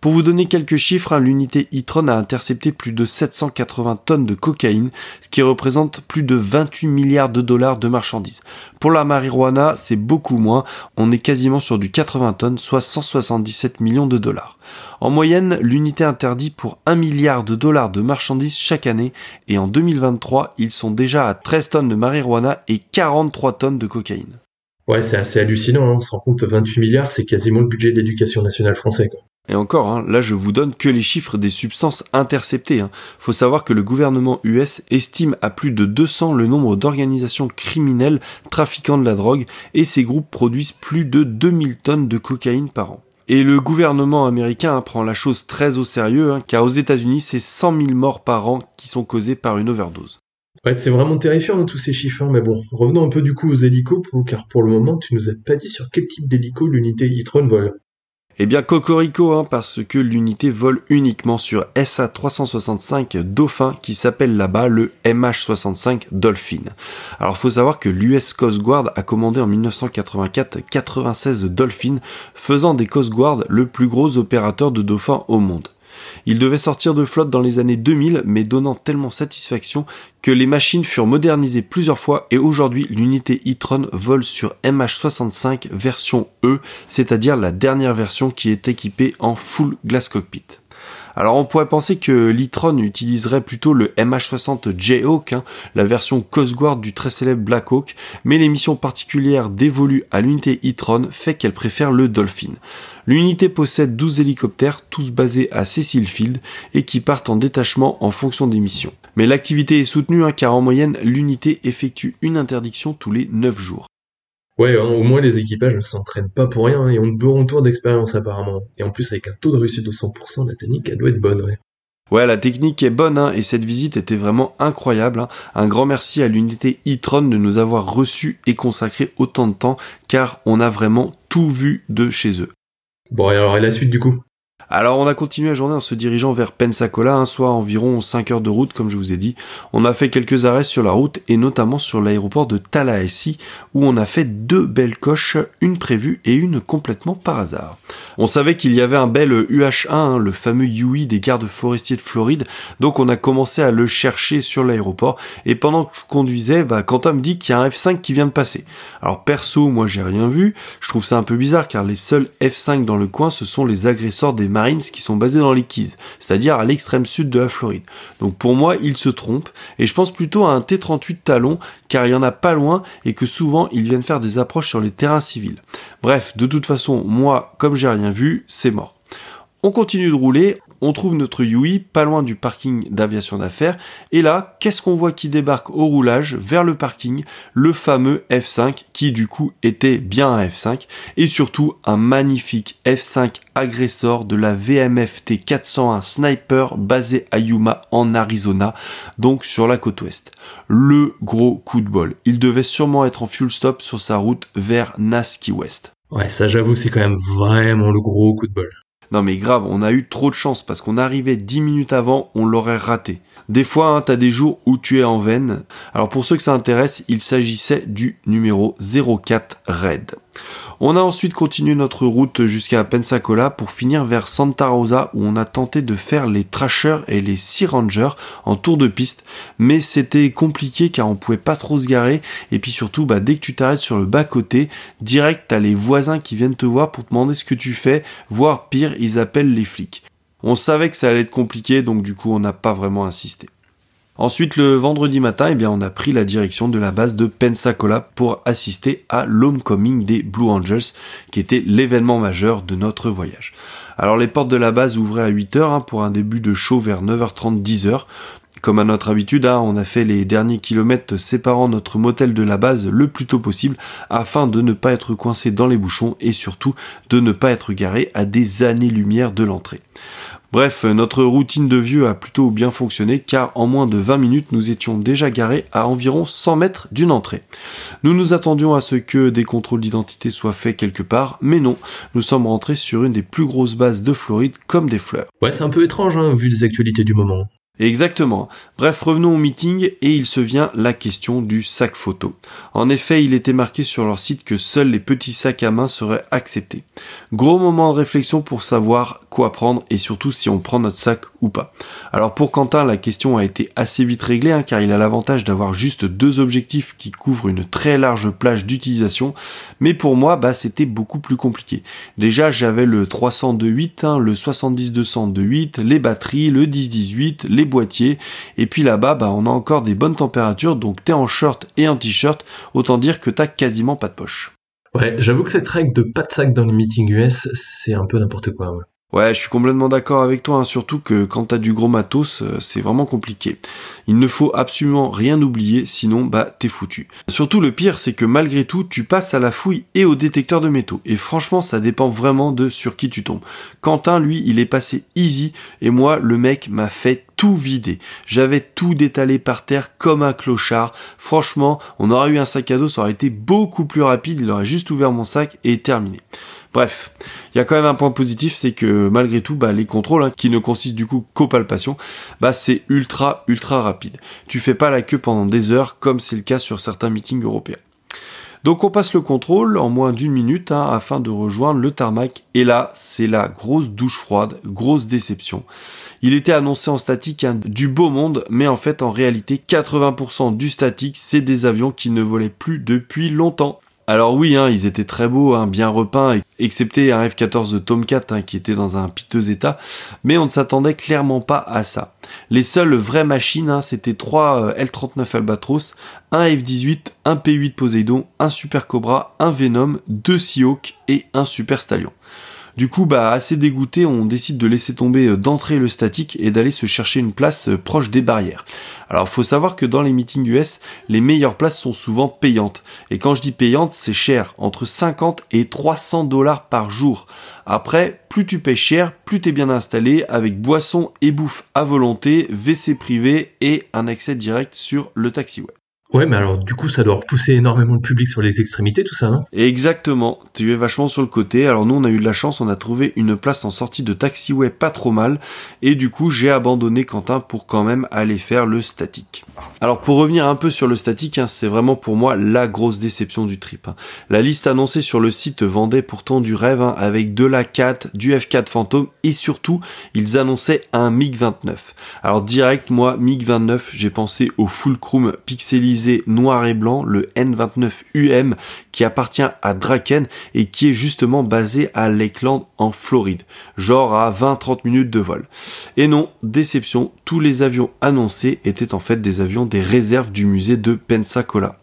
Pour vous donner quelques chiffres, hein, l'unité e a intercepté plus de 780 tonnes de cocaïne, ce qui représente plus de 28 milliards de dollars de marchandises. Pour la marijuana, c'est beaucoup moins, on est quasiment sur du 80 tonnes, soit 177 millions de dollars. En moyenne, l'unité interdit pour 1 milliard de dollars de marchandises chaque année et en 2023, ils sont déjà à 13 tonnes de marijuana et 43 tonnes de cocaïne. Ouais, c'est assez hallucinant, hein. on se rend compte 28 milliards, c'est quasiment le budget de l'éducation nationale français. Et encore, hein, là je vous donne que les chiffres des substances interceptées. Hein. Faut savoir que le gouvernement US estime à plus de 200 le nombre d'organisations criminelles trafiquant de la drogue et ces groupes produisent plus de 2000 tonnes de cocaïne par an. Et le gouvernement américain prend la chose très au sérieux, hein, car aux États-Unis, c'est 100 000 morts par an qui sont causées par une overdose. Ouais, c'est vraiment terrifiant hein, tous ces chiffres, hein, mais bon, revenons un peu du coup aux hélicos, car pour le moment, tu nous as pas dit sur quel type d'hélico l'unité e vole. Eh bien Cocorico, hein, parce que l'unité vole uniquement sur SA-365 Dauphin qui s'appelle là-bas le MH-65 Dolphin. Alors faut savoir que l'US Coast Guard a commandé en 1984 96 Dolphin, faisant des Coast Guard le plus gros opérateur de Dauphin au monde. Il devait sortir de flotte dans les années 2000, mais donnant tellement satisfaction que les machines furent modernisées plusieurs fois et aujourd'hui l'unité e-tron vole sur MH65 version E, c'est-à-dire la dernière version qui est équipée en full glass cockpit. Alors on pourrait penser que l'e-tron utiliserait plutôt le MH60 Jayhawk, hein, la version Coast Guard du très célèbre Black Hawk, mais les missions particulières dévolues à l'unité e-tron fait qu'elle préfère le Dolphin. L'unité possède 12 hélicoptères, tous basés à Cecil Field, et qui partent en détachement en fonction des missions. Mais l'activité est soutenue, hein, car en moyenne, l'unité effectue une interdiction tous les 9 jours. Ouais, hein, au moins les équipages ne s'entraînent pas pour rien et ont de bons retours d'expérience apparemment. Et en plus avec un taux de réussite de 100%, la technique elle doit être bonne, ouais. Ouais, la technique est bonne hein, et cette visite était vraiment incroyable. Hein. Un grand merci à l'unité e-tron de nous avoir reçus et consacré autant de temps car on a vraiment tout vu de chez eux. Bon, et alors et la suite du coup? Alors on a continué la journée en se dirigeant vers Pensacola, un soit environ 5 heures de route comme je vous ai dit. On a fait quelques arrêts sur la route et notamment sur l'aéroport de Tallahassee où on a fait deux belles coches, une prévue et une complètement par hasard. On savait qu'il y avait un bel UH-1, hein, le fameux UI des gardes forestiers de Floride, donc on a commencé à le chercher sur l'aéroport et pendant que je conduisais, bah, Quentin me dit qu'il y a un F5 qui vient de passer. Alors perso, moi j'ai rien vu, je trouve ça un peu bizarre car les seuls F5 dans le coin ce sont les agresseurs des Marines qui sont basés dans les Keys, c'est-à-dire à, l'extrême sud de la Floride. Donc pour moi, il se trompe, et je pense plutôt à un T-38 Talon, car il y en a pas loin, et que souvent ils viennent faire des approches sur les terrains civils. Bref, de toute façon, moi, comme j'ai rien vu, c'est mort. On continue de rouler, on trouve notre Yui pas loin du parking d'aviation d'affaires, et là, qu'est-ce qu'on voit qui débarque au roulage vers le parking? Le fameux F5, qui du coup était bien un F5, et surtout un magnifique F5 agresseur de la VMFT 401 Sniper basé à Yuma en Arizona, donc sur la côte ouest. Le gros coup de bol. Il devait sûrement être en fuel stop sur sa route vers Naski West. Ouais, ça j'avoue, c'est quand même vraiment le gros coup de bol. Non mais grave, on a eu trop de chance parce qu'on arrivait 10 minutes avant, on l'aurait raté. Des fois, hein, t'as des jours où tu es en veine. Alors pour ceux que ça intéresse, il s'agissait du numéro 04 Red. On a ensuite continué notre route jusqu'à Pensacola pour finir vers Santa Rosa où on a tenté de faire les Trashers et les Sea Rangers en tour de piste, mais c'était compliqué car on pouvait pas trop se garer et puis surtout bah, dès que tu t'arrêtes sur le bas côté, direct t'as les voisins qui viennent te voir pour te demander ce que tu fais, voire pire ils appellent les flics. On savait que ça allait être compliqué donc du coup on n'a pas vraiment insisté. Ensuite, le vendredi matin, eh bien, on a pris la direction de la base de Pensacola pour assister à l'homecoming des Blue Angels, qui était l'événement majeur de notre voyage. Alors, les portes de la base ouvraient à 8h hein, pour un début de show vers 9h30, 10h. Comme à notre habitude, hein, on a fait les derniers kilomètres séparant notre motel de la base le plus tôt possible afin de ne pas être coincé dans les bouchons et surtout de ne pas être garé à des années-lumière de l'entrée. Bref, notre routine de vieux a plutôt bien fonctionné car en moins de 20 minutes nous étions déjà garés à environ 100 mètres d'une entrée. Nous nous attendions à ce que des contrôles d'identité soient faits quelque part, mais non, nous sommes rentrés sur une des plus grosses bases de Floride comme des fleurs. Ouais, c'est un peu étrange hein, vu les actualités du moment. Exactement. Bref, revenons au meeting et il se vient la question du sac photo. En effet, il était marqué sur leur site que seuls les petits sacs à main seraient acceptés. Gros moment de réflexion pour savoir quoi prendre et surtout si on prend notre sac ou pas. Alors pour Quentin, la question a été assez vite réglée hein, car il a l'avantage d'avoir juste deux objectifs qui couvrent une très large plage d'utilisation. Mais pour moi, bah c'était beaucoup plus compliqué. Déjà, j'avais le 302.8, hein, le 70-200 les batteries, le 10-18, les boîtiers. Et puis là-bas, bah, on a encore des bonnes températures, donc t'es en short et en t-shirt, autant dire que t'as quasiment pas de poche. Ouais, j'avoue que cette règle de pas de sac dans les meetings US, c'est un peu n'importe quoi. Ouais, je suis complètement d'accord avec toi, hein, surtout que quand t'as du gros matos, euh, c'est vraiment compliqué. Il ne faut absolument rien oublier, sinon bah t'es foutu. Surtout le pire, c'est que malgré tout, tu passes à la fouille et au détecteur de métaux. Et franchement, ça dépend vraiment de sur qui tu tombes. Quentin, lui, il est passé easy, et moi, le mec m'a fait tout vider. J'avais tout détalé par terre comme un clochard. Franchement, on aurait eu un sac à dos, ça aurait été beaucoup plus rapide, il aurait juste ouvert mon sac et terminé. Bref, il y a quand même un point positif, c'est que malgré tout, bah, les contrôles, hein, qui ne consistent du coup qu'aux palpations, bah, c'est ultra, ultra rapide. Tu fais pas la queue pendant des heures, comme c'est le cas sur certains meetings européens. Donc on passe le contrôle en moins d'une minute hein, afin de rejoindre le tarmac. Et là, c'est la grosse douche froide, grosse déception. Il était annoncé en statique hein, du beau monde, mais en fait en réalité 80% du statique, c'est des avions qui ne volaient plus depuis longtemps. Alors oui, hein, ils étaient très beaux, hein, bien repeints, excepté un F-14 Tomcat hein, qui était dans un piteux état, mais on ne s'attendait clairement pas à ça. Les seules vraies machines, hein, c'était trois euh, L-39 Albatros, un F-18, un P-8 Poseidon, un Super Cobra, un Venom, deux Seahawk et un Super Stallion. Du coup, bah, assez dégoûté, on décide de laisser tomber euh, d'entrer le statique et d'aller se chercher une place euh, proche des barrières. Alors, faut savoir que dans les meetings US, les meilleures places sont souvent payantes. Et quand je dis payantes, c'est cher, entre 50 et 300 dollars par jour. Après, plus tu payes cher, plus t'es bien installé, avec boisson et bouffe à volonté, WC privé et un accès direct sur le taxiway. Ouais, mais alors du coup, ça doit repousser énormément le public sur les extrémités, tout ça, non? Exactement. Tu es vachement sur le côté. Alors nous, on a eu de la chance, on a trouvé une place en sortie de taxiway pas trop mal, et du coup, j'ai abandonné Quentin pour quand même aller faire le statique. Alors pour revenir un peu sur le statique, hein, c'est vraiment pour moi la grosse déception du trip. Hein. La liste annoncée sur le site vendait pourtant du rêve, hein, avec de la 4, du F4 Phantom, et surtout, ils annonçaient un MiG-29. Alors direct, moi, MiG-29, j'ai pensé au fulcrum pixelisé noir et blanc, le N29UM, qui appartient à Draken et qui est justement basé à Lakeland en Floride, genre à 20-30 minutes de vol. Et non, déception, tous les avions annoncés étaient en fait des avions des réserves du musée de Pensacola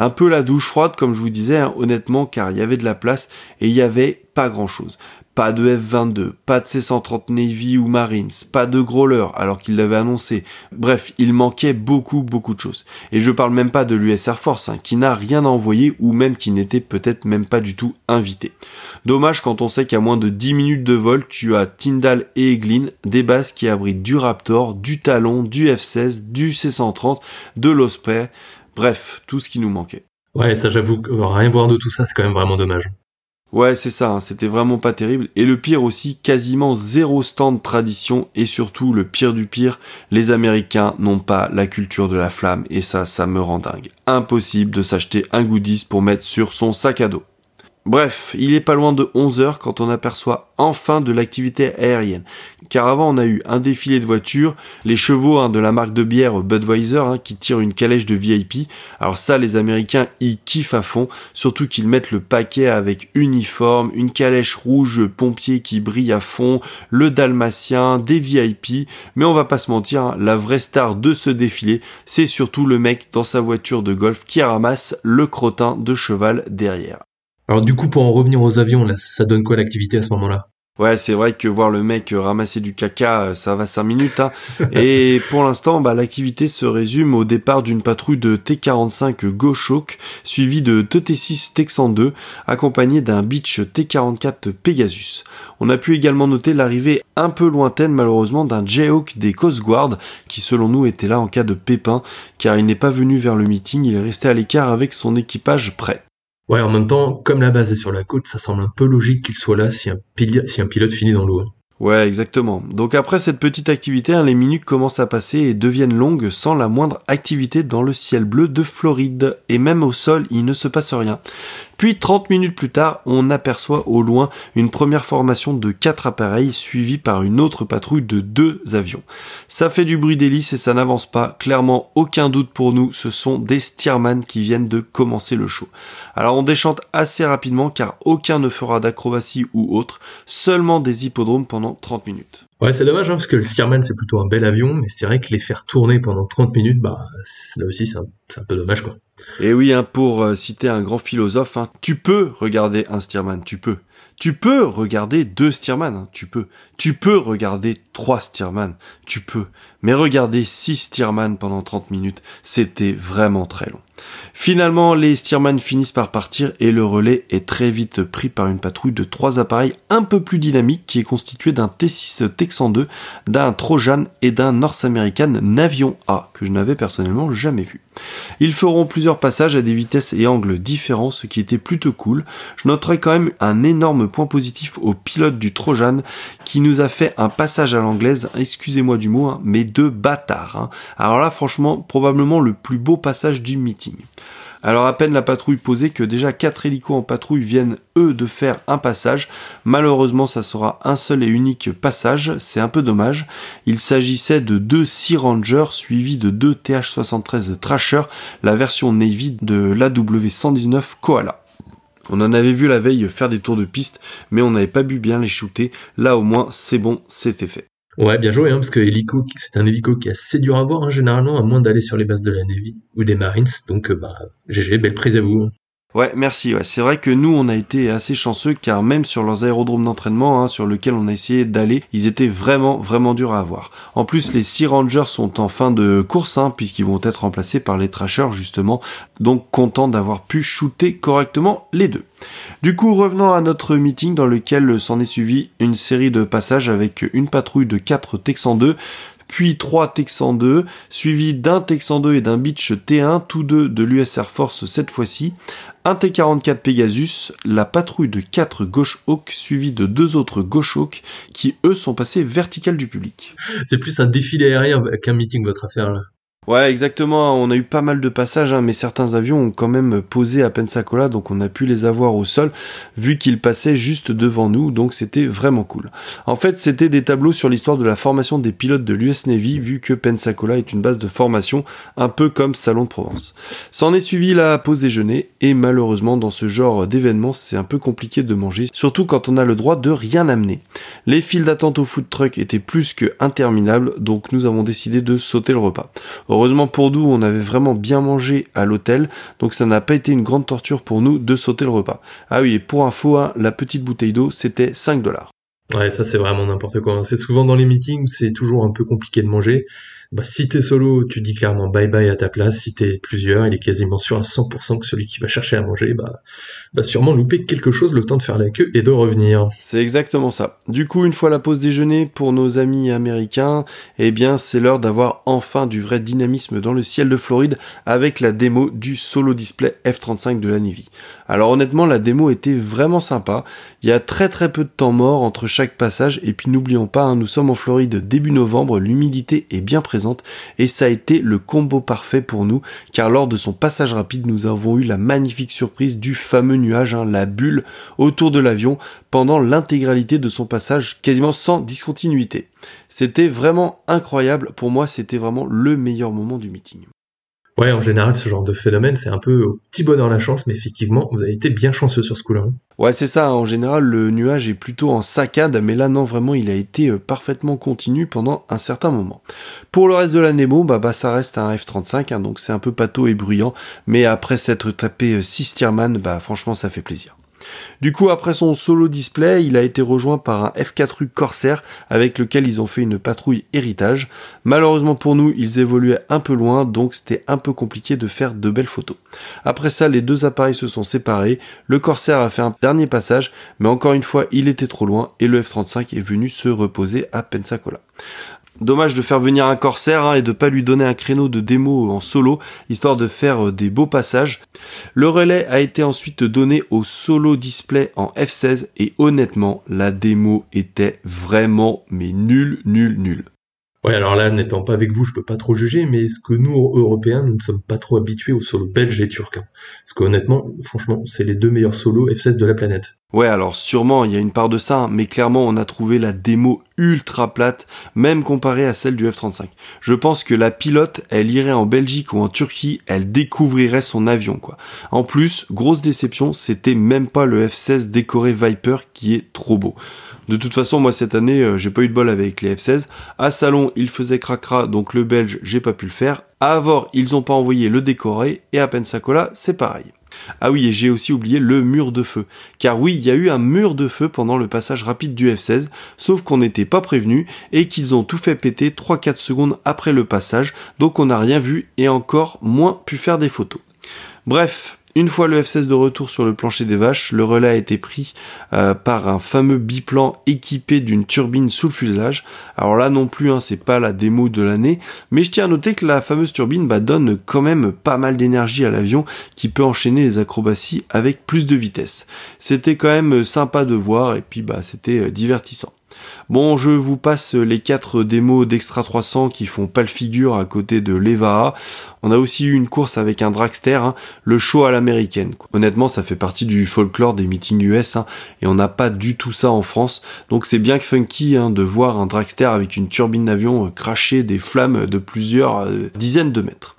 un peu la douche froide comme je vous disais hein, honnêtement car il y avait de la place et il y avait pas grand chose. Pas de F-22, pas de C-130 Navy ou Marines, pas de Growler alors qu'il l'avait annoncé. Bref, il manquait beaucoup beaucoup de choses. Et je parle même pas de l'US Air Force hein, qui n'a rien à envoyer ou même qui n'était peut-être même pas du tout invité. Dommage quand on sait qu'à moins de 10 minutes de vol, tu as Tyndall et Eglin, des bases qui abritent du Raptor, du Talon, du F-16, du C-130, de l'Osprey, bref, tout ce qui nous manquait. Ouais, ça j'avoue, rien voir de tout ça, c'est quand même vraiment dommage. Ouais, c'est ça, hein, c'était vraiment pas terrible. Et le pire aussi, quasiment zéro stand tradition. Et surtout, le pire du pire, les Américains n'ont pas la culture de la flamme. Et ça, ça me rend dingue. Impossible de s'acheter un goodies pour mettre sur son sac à dos. Bref, il est pas loin de 11 heures quand on aperçoit enfin de l'activité aérienne. Car avant on a eu un défilé de voitures, les chevaux hein, de la marque de bière Budweiser hein, qui tirent une calèche de VIP. Alors ça les Américains y kiffent à fond, surtout qu'ils mettent le paquet avec uniforme, une calèche rouge pompier qui brille à fond, le dalmatien, des VIP. Mais on va pas se mentir, hein, la vraie star de ce défilé, c'est surtout le mec dans sa voiture de golf qui ramasse le crottin de cheval derrière. Alors du coup, pour en revenir aux avions, là, ça donne quoi l'activité à ce moment-là? Ouais, c'est vrai que voir le mec ramasser du caca, euh, ça va 5 minutes. Hein. Et pour l'instant, bah, l'activité se résume au départ d'une patrouille de T-45 Goshawk, suivie de TT-6 Texan 2, accompagnée d'un Beach T-44 Pegasus. On a pu également noter l'arrivée un peu lointaine malheureusement d'un Jayhawk des Coast Guard, qui selon nous était là en cas de pépin, car il n'est pas venu vers le meeting, il est resté à l'écart avec son équipage prêt. Ouais, en même temps, comme la base est sur la côte, ça semble un peu logique qu'il soit là si un, pilote, finit dans l'eau. Ouais, exactement. Donc après cette petite activité, hein, les minutes commencent à passer et deviennent longues sans la moindre activité dans le ciel bleu de Floride. Et même au sol, il ne se passe rien. Puis 30 minutes plus tard, on aperçoit au loin une première formation de quatre appareils suivie par une autre patrouille de deux avions. Ça fait du bruit d'hélice et ça n'avance pas. Clairement, aucun doute pour nous, ce sont des Stearman qui viennent de commencer le show. Alors on déchante assez rapidement car aucun ne fera d'acrobatie ou autre, seulement des hippodromes pendant 30 minutes. Ouais, c'est dommage, hein, parce que le Stearman, c'est plutôt un bel avion, mais c'est vrai que les faire tourner pendant 30 minutes, bah, là aussi, c'est un, peu dommage, quoi. Et oui, hein, pour euh, citer un grand philosophe, hein, tu peux regarder un Stearman, tu peux. Tu peux regarder deux Stearman, hein, tu peux. Tu peux regarder trois Stearman, tu peux. Mais regarder six Stearman pendant 30 minutes, c'était vraiment très long. Finalement, les Stearman finissent par partir et le relais est très vite pris par une patrouille de trois appareils un peu plus dynamiques qui est constituée d'un T6 Texan 2, d'un Trojan et d'un North American Navion A que je n'avais personnellement jamais vu. Ils feront plusieurs passages à des vitesses et angles différents, ce qui était plutôt cool. Je noterai quand même un énorme point positif au pilote du Trojan qui nous a fait un passage à l'anglaise, excusez-moi du mot, hein, mais de bâtard. Hein. Alors là, franchement, probablement le plus beau passage du meeting. Alors à peine la patrouille posée que déjà quatre hélicos en patrouille viennent eux de faire un passage. Malheureusement ça sera un seul et unique passage, c'est un peu dommage. Il s'agissait de deux Sea Rangers suivis de deux TH-73 Trasher, la version Navy de l'AW-119 Koala. On en avait vu la veille faire des tours de piste, mais on n'avait pas pu bien les shooter. Là au moins c'est bon, c'était fait. Ouais, bien joué, hein, parce que hélico, c'est un hélico qui est assez dur à voir, hein, généralement, à moins d'aller sur les bases de la Navy ou des Marines. Donc, euh, bah, GG, belle prise à vous. Ouais, merci. Ouais. C'est vrai que nous, on a été assez chanceux car même sur leurs aérodromes d'entraînement, hein, sur lesquels on a essayé d'aller, ils étaient vraiment, vraiment durs à avoir. En plus, les Sea Rangers sont en fin de course, hein, puisqu'ils vont être remplacés par les Trashers justement. Donc, content d'avoir pu shooter correctement les deux. Du coup, revenons à notre meeting dans lequel s'en est suivi une série de passages avec une patrouille de 4 Texans 2, puis 3 Texans 2, suivi d'un Texan 2 et d'un Beach T1, tous deux de l'US Air Force cette fois-ci, un T-44 Pegasus, la patrouille de 4 Gauche Hawk, suivi de deux autres Gauche Hawk, qui eux sont passés vertical du public. C'est plus un défilé aérien qu'un meeting votre affaire là. Ouais, exactement. On a eu pas mal de passages, hein, mais certains avions ont quand même posé à Pensacola, donc on a pu les avoir au sol, vu qu'ils passaient juste devant nous, donc c'était vraiment cool. En fait, c'était des tableaux sur l'histoire de la formation des pilotes de l'US Navy, vu que Pensacola est une base de formation, un peu comme Salon de Provence. S'en est suivi la pause déjeuner, et malheureusement, dans ce genre d'événement, c'est un peu compliqué de manger, surtout quand on a le droit de rien amener. Les files d'attente au food truck étaient plus que interminables, donc nous avons décidé de sauter le repas. Heureusement pour nous, on avait vraiment bien mangé à l'hôtel, donc ça n'a pas été une grande torture pour nous de sauter le repas. Ah oui, et pour info, hein, la petite bouteille d'eau, c'était 5 dollars. Ouais, ça c'est vraiment n'importe quoi. C'est souvent dans les meetings, c'est toujours un peu compliqué de manger bah, si t'es solo, tu dis clairement bye bye à ta place. Si t'es plusieurs, il est quasiment sûr à 100% que celui qui va chercher à manger, bah, bah sûrement louper quelque chose le temps de faire la queue et de revenir. C'est exactement ça. Du coup, une fois la pause déjeuner pour nos amis américains, eh bien, c'est l'heure d'avoir enfin du vrai dynamisme dans le ciel de Floride avec la démo du solo display F-35 de la Navy. Alors honnêtement, la démo était vraiment sympa. Il y a très très peu de temps mort entre chaque passage et puis n'oublions pas, hein, nous sommes en Floride début novembre, l'humidité est bien présente et ça a été le combo parfait pour nous car lors de son passage rapide nous avons eu la magnifique surprise du fameux nuage, hein, la bulle autour de l'avion pendant l'intégralité de son passage quasiment sans discontinuité. C'était vraiment incroyable, pour moi c'était vraiment le meilleur moment du meeting. Ouais, en général, ce genre de phénomène, c'est un peu au petit bonheur la chance, mais effectivement, vous avez été bien chanceux sur ce coup-là. Hein. Ouais, c'est ça. En général, le nuage est plutôt en saccade, mais là, non, vraiment, il a été euh, parfaitement continu pendant un certain moment. Pour le reste de la Nemo, bah, bah, ça reste un F-35, hein, donc c'est un peu pâteau et bruyant, mais après s'être tapé 6 euh, Tierman, bah, franchement, ça fait plaisir. Du coup, après son solo display, il a été rejoint par un F4U Corsair avec lequel ils ont fait une patrouille héritage. Malheureusement pour nous, ils évoluaient un peu loin, donc c'était un peu compliqué de faire de belles photos. Après ça, les deux appareils se sont séparés. Le Corsair a fait un dernier passage, mais encore une fois, il était trop loin et le F35 est venu se reposer à Pensacola. Dommage de faire venir un corsaire hein, et de pas lui donner un créneau de démo en solo, histoire de faire euh, des beaux passages. Le relais a été ensuite donné au solo display en F16 et honnêtement, la démo était vraiment mais nul, nul, nul. Ouais, alors là, n'étant pas avec vous, je peux pas trop juger, mais est-ce que nous, Européens, nous ne sommes pas trop habitués aux solos belges et turcs hein Parce qu'honnêtement, franchement, c'est les deux meilleurs solos F16 de la planète. Ouais, alors sûrement, il y a une part de ça, hein, mais clairement, on a trouvé la démo ultra plate, même comparée à celle du F-35. Je pense que la pilote, elle irait en Belgique ou en Turquie, elle découvrirait son avion, quoi. En plus, grosse déception, c'était même pas le F-16 décoré Viper qui est trop beau. De toute façon, moi cette année, euh, j'ai pas eu de bol avec les F16. À Salon, ils faisaient cracra, donc le belge, j'ai pas pu le faire. À Avor, ils ont pas envoyé le décoré, et à Pensacola, c'est pareil. Ah oui, et j'ai aussi oublié le mur de feu. Car oui, il y a eu un mur de feu pendant le passage rapide du F16, sauf qu'on n'était pas prévenu et qu'ils ont tout fait péter 3-4 secondes après le passage, donc on n'a rien vu et encore moins pu faire des photos. Bref, une fois le F-16 de retour sur le plancher des vaches, le relais a été pris euh, par un fameux biplan équipé d'une turbine sous le fuselage. Alors là non plus, hein, c'est pas la démo de l'année, mais je tiens à noter que la fameuse turbine bah, donne quand même pas mal d'énergie à l'avion qui peut enchaîner les acrobaties avec plus de vitesse. C'était quand même sympa de voir et puis bah c'était euh, divertissant. Bon, je vous passe les quatre démos d'Extra 300 qui font pas le figure à côté de l'Eva. On a aussi eu une course avec un dragster, hein, le show à l'américaine. Honnêtement, ça fait partie du folklore des meetings US hein, et on n'a pas du tout ça en France. Donc c'est bien funky hein, de voir un dragster avec une turbine d'avion euh, cracher des flammes de plusieurs euh, dizaines de mètres.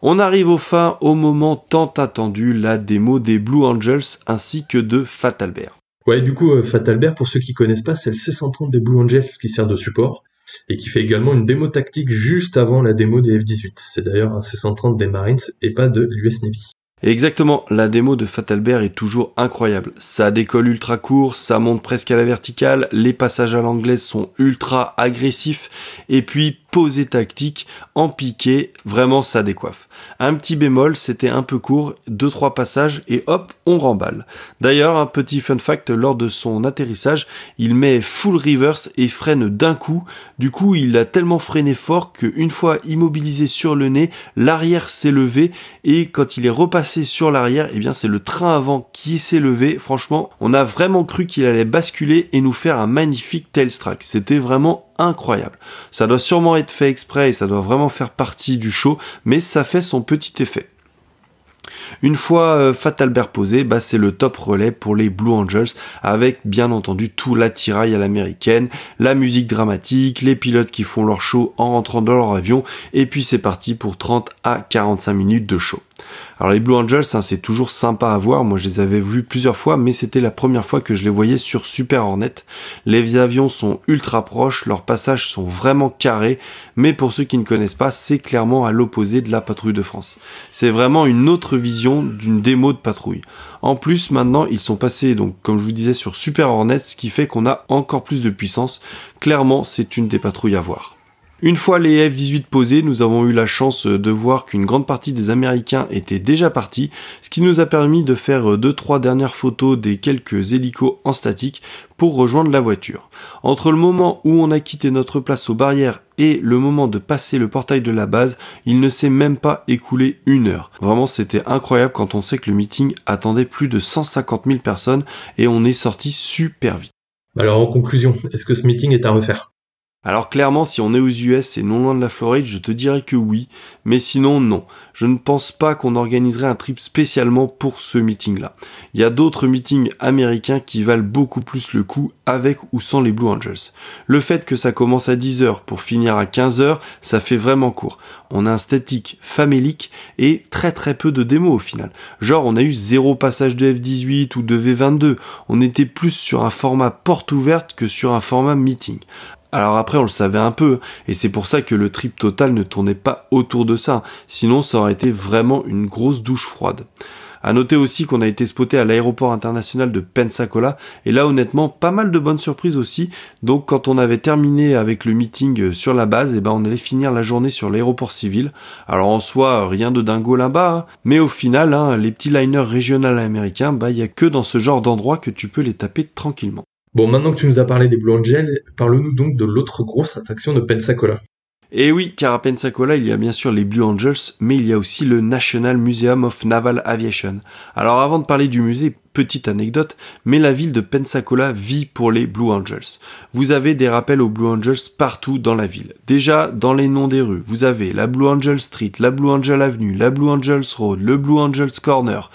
On arrive au fin au moment tant attendu, la démo des Blue Angels ainsi que de Fatalbert. Ouais, du coup, euh, Fatalbert, pour ceux qui connaissent pas, c'est le C130 des Blue Angels qui sert de support et qui fait également une démo tactique juste avant la démo des F-18. C'est d'ailleurs un C130 des Marines et pas de l'US Navy. exactement, la démo de Fatalbert est toujours incroyable. Ça décolle ultra court, ça monte presque à la verticale, les passages à l'anglaise sont ultra agressifs, et puis posé tactique, en piqué, vraiment ça décoiffe. Un petit bémol, c'était un peu court, deux trois passages et hop, on remballe. D'ailleurs, un petit fun fact, lors de son atterrissage, il met full reverse et freine d'un coup. Du coup, il a tellement freiné fort qu'une fois immobilisé sur le nez, l'arrière s'est levé et quand il est repassé sur l'arrière, eh bien c'est le train avant qui s'est levé. Franchement, on a vraiment cru qu'il allait basculer et nous faire un magnifique tailstrack. C'était vraiment incroyable. Ça doit sûrement être fait exprès et ça doit vraiment faire partie du show, mais ça fait son petit effet. Une fois euh, Fatalbert posé, bah c'est le top relais pour les Blue Angels avec bien entendu tout l'attirail à l'américaine, la musique dramatique, les pilotes qui font leur show en rentrant dans leur avion et puis c'est parti pour 30 à 45 minutes de show. Alors les Blue Angels, hein, c'est toujours sympa à voir. Moi, je les avais vus plusieurs fois, mais c'était la première fois que je les voyais sur Super Hornet. Les avions sont ultra proches, leurs passages sont vraiment carrés, mais pour ceux qui ne connaissent pas, c'est clairement à l'opposé de la patrouille de France. C'est vraiment une autre vision d'une démo de patrouille. En plus, maintenant, ils sont passés, donc, comme je vous disais, sur Super Hornet, ce qui fait qu'on a encore plus de puissance. Clairement, c'est une des patrouilles à voir. Une fois les F-18 posés, nous avons eu la chance de voir qu'une grande partie des Américains étaient déjà partis, ce qui nous a permis de faire deux trois dernières photos des quelques hélicos en statique pour rejoindre la voiture. Entre le moment où on a quitté notre place aux barrières et le moment de passer le portail de la base, il ne s'est même pas écoulé une heure. Vraiment, c'était incroyable quand on sait que le meeting attendait plus de 150 000 personnes et on est sorti super vite. Alors en conclusion, est-ce que ce meeting est à refaire? Alors clairement, si on est aux US et non loin de la Floride, je te dirais que oui, mais sinon non. Je ne pense pas qu'on organiserait un trip spécialement pour ce meeting-là. Il y a d'autres meetings américains qui valent beaucoup plus le coup avec ou sans les Blue Angels. Le fait que ça commence à 10h pour finir à 15h, ça fait vraiment court. On a un statique famélique et très très peu de démos au final. Genre on a eu zéro passage de F18 ou de V22. On était plus sur un format porte ouverte que sur un format meeting. Alors après, on le savait un peu, et c'est pour ça que le trip total ne tournait pas autour de ça, sinon ça aurait été vraiment une grosse douche froide. À noter aussi qu'on a été spoté à l'aéroport international de Pensacola, et là honnêtement, pas mal de bonnes surprises aussi, donc quand on avait terminé avec le meeting sur la base, et eh ben on allait finir la journée sur l'aéroport civil. Alors en soi, rien de dingo là-bas, hein. mais au final, hein, les petits liners régionaux américains, bah il y a que dans ce genre d'endroit que tu peux les taper tranquillement. Bon, maintenant que tu nous as parlé des Blue Angels, parle-nous donc de l'autre grosse attraction de Pensacola. Et oui, car à Pensacola, il y a bien sûr les Blue Angels, mais il y a aussi le National Museum of Naval Aviation. Alors avant de parler du musée, petite anecdote, mais la ville de Pensacola vit pour les Blue Angels. Vous avez des rappels aux Blue Angels partout dans la ville. Déjà, dans les noms des rues, vous avez la Blue Angel Street, la Blue Angel Avenue, la Blue Angels Road, le Blue Angels Corner.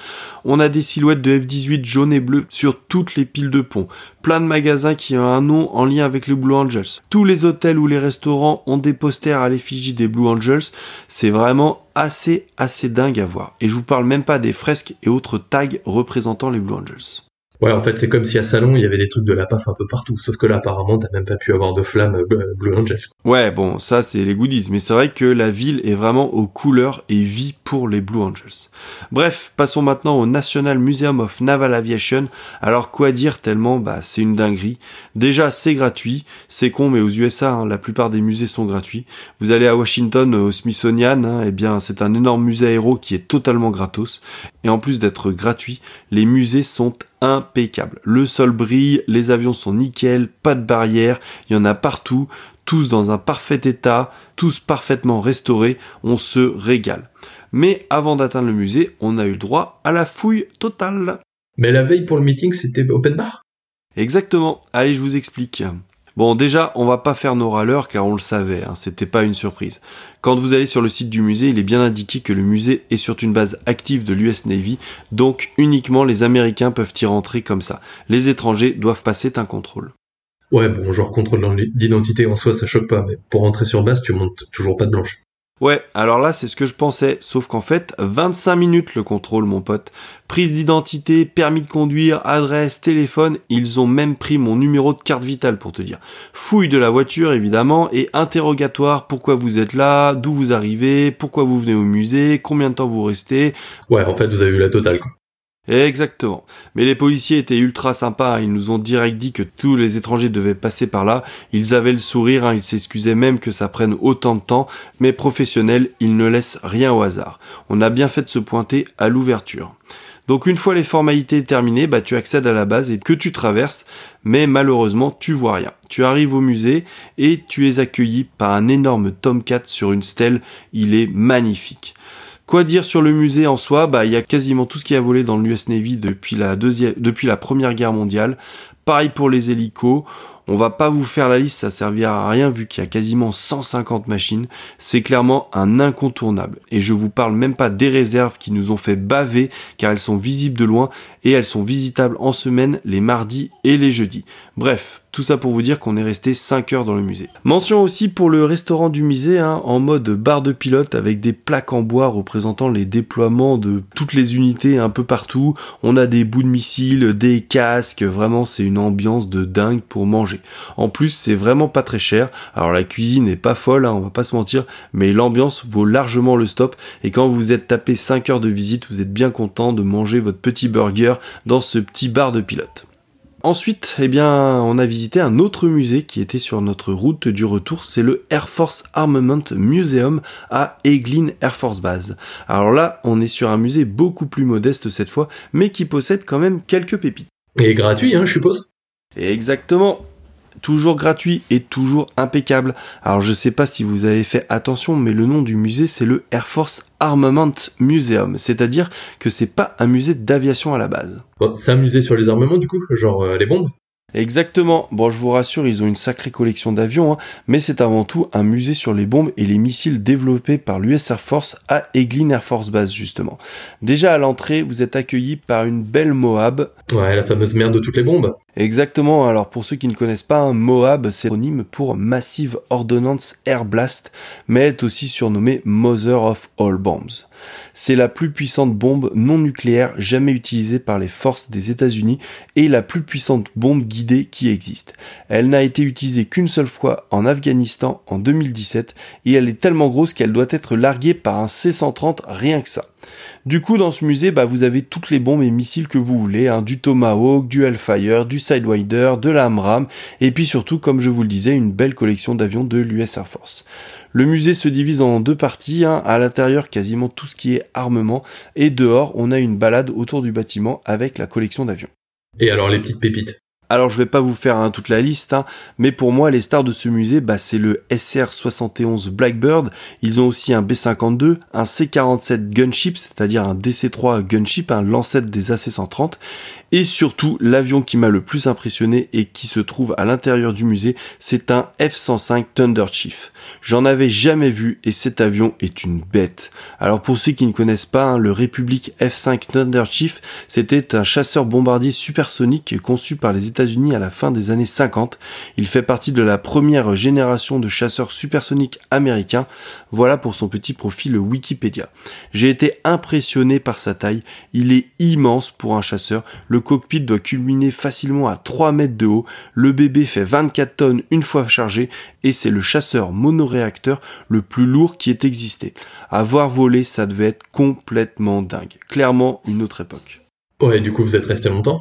On a des silhouettes de F-18 jaune et bleu sur toutes les piles de ponts. Plein de magasins qui ont un nom en lien avec les Blue Angels. Tous les hôtels ou les restaurants ont des posters à l'effigie des Blue Angels. C'est vraiment assez assez dingue à voir. Et je vous parle même pas des fresques et autres tags représentant les Blue Angels. Ouais, en fait, c'est comme si à Salon, il y avait des trucs de la PAF un peu partout. Sauf que là, apparemment, t'as même pas pu avoir de flamme euh, Blue Angel. Ouais, bon, ça, c'est les goodies. Mais c'est vrai que la ville est vraiment aux couleurs et vit pour les Blue Angels. Bref, passons maintenant au National Museum of Naval Aviation. Alors, quoi dire tellement, bah, c'est une dinguerie. Déjà, c'est gratuit. C'est con, mais aux USA, hein, la plupart des musées sont gratuits. Vous allez à Washington, au Smithsonian, hein, eh bien, c'est un énorme musée aéro qui est totalement gratos. Et en plus d'être gratuit, les musées sont impeccable. Le sol brille, les avions sont nickel, pas de barrière, il y en a partout, tous dans un parfait état, tous parfaitement restaurés, on se régale. Mais avant d'atteindre le musée, on a eu le droit à la fouille totale. Mais la veille pour le meeting, c'était open bar? Exactement. Allez, je vous explique. Bon, déjà, on va pas faire nos râleurs car on le savait, hein, c'était pas une surprise. Quand vous allez sur le site du musée, il est bien indiqué que le musée est sur une base active de l'US Navy, donc uniquement les Américains peuvent y rentrer comme ça. Les étrangers doivent passer un contrôle. Ouais, bon, genre contrôle d'identité en soi, ça choque pas, mais pour rentrer sur base, tu montes toujours pas de blanche. Ouais, alors là, c'est ce que je pensais, sauf qu'en fait, 25 minutes le contrôle, mon pote. Prise d'identité, permis de conduire, adresse, téléphone, ils ont même pris mon numéro de carte vitale pour te dire. Fouille de la voiture, évidemment, et interrogatoire, pourquoi vous êtes là, d'où vous arrivez, pourquoi vous venez au musée, combien de temps vous restez? Ouais, en fait, vous avez eu la totale, quoi. Exactement. Mais les policiers étaient ultra sympas, ils nous ont direct dit que tous les étrangers devaient passer par là, ils avaient le sourire, hein. ils s'excusaient même que ça prenne autant de temps, mais professionnels, ils ne laissent rien au hasard. On a bien fait de se pointer à l'ouverture. Donc une fois les formalités terminées, bah tu accèdes à la base et que tu traverses, mais malheureusement tu vois rien. Tu arrives au musée et tu es accueilli par un énorme Tomcat sur une stèle, il est magnifique. Quoi dire sur le musée en soi? Bah, il y a quasiment tout ce qui a volé dans l'US Navy depuis la Première Guerre mondiale. Pareil pour les hélicos. On va pas vous faire la liste, ça servira à rien vu qu'il y a quasiment 150 machines. C'est clairement un incontournable. Et je vous parle même pas des réserves qui nous ont fait baver car elles sont visibles de loin et elles sont visitables en semaine les mardis et les jeudis. Bref, tout ça pour vous dire qu'on est resté 5 heures dans le musée. Mention aussi pour le restaurant du musée, hein, en mode bar de pilote avec des plaques en bois représentant les déploiements de toutes les unités un peu partout. On a des bouts de missiles, des casques, vraiment c'est une ambiance de dingue pour manger. En plus c'est vraiment pas très cher. Alors la cuisine est pas folle, hein, on va pas se mentir, mais l'ambiance vaut largement le stop. Et quand vous êtes tapé 5 heures de visite, vous êtes bien content de manger votre petit burger dans ce petit bar de pilote. Ensuite, eh bien, on a visité un autre musée qui était sur notre route du retour, c'est le Air Force Armament Museum à Eglin Air Force Base. Alors là, on est sur un musée beaucoup plus modeste cette fois, mais qui possède quand même quelques pépites. Et gratuit, hein, je suppose? Exactement toujours gratuit et toujours impeccable. Alors je sais pas si vous avez fait attention, mais le nom du musée c'est le Air Force Armament Museum, c'est-à-dire que c'est pas un musée d'aviation à la base. c'est un musée sur les armements du coup, genre euh, les bombes? Exactement. Bon, je vous rassure, ils ont une sacrée collection d'avions, hein, mais c'est avant tout un musée sur les bombes et les missiles développés par l'US Air Force à Eglin Air Force Base, justement. Déjà à l'entrée, vous êtes accueilli par une belle Moab. Ouais, la fameuse merde de toutes les bombes. Exactement. Alors pour ceux qui ne connaissent pas, un Moab, c'est synonyme pour Massive Ordnance Air Blast, mais elle est aussi surnommée Mother of All Bombs. C'est la plus puissante bombe non nucléaire jamais utilisée par les forces des États-Unis et la plus puissante bombe guidée qui existe. Elle n'a été utilisée qu'une seule fois en Afghanistan en 2017 et elle est tellement grosse qu'elle doit être larguée par un C-130 rien que ça. Du coup, dans ce musée, bah, vous avez toutes les bombes et missiles que vous voulez, hein, du Tomahawk, du Hellfire, du Sidewinder, de l'Amram, et puis surtout, comme je vous le disais, une belle collection d'avions de l'US Air Force. Le musée se divise en deux parties, hein. à l'intérieur quasiment tout ce qui est armement, et dehors on a une balade autour du bâtiment avec la collection d'avions. Et alors les petites pépites? Alors je vais pas vous faire hein, toute la liste, hein, mais pour moi les stars de ce musée, bah, c'est le SR-71 Blackbird, ils ont aussi un B-52, un C-47 Gunship, c'est-à-dire un DC-3 Gunship, un lancette des AC-130, et surtout, l'avion qui m'a le plus impressionné et qui se trouve à l'intérieur du musée, c'est un F-105 Thunder Chief. J'en avais jamais vu et cet avion est une bête. Alors pour ceux qui ne connaissent pas, hein, le Republic F-5 Thunder Chief, c'était un chasseur bombardier supersonique conçu par les États-Unis à la fin des années 50. Il fait partie de la première génération de chasseurs supersoniques américains. Voilà pour son petit profil Wikipédia. J'ai été impressionné par sa taille. Il est immense pour un chasseur. Le cockpit doit culminer facilement à 3 mètres de haut. Le bébé fait 24 tonnes une fois chargé et c'est le chasseur monoréacteur le plus lourd qui ait existé. À voir voler, ça devait être complètement dingue. Clairement une autre époque. Ouais, du coup vous êtes resté longtemps?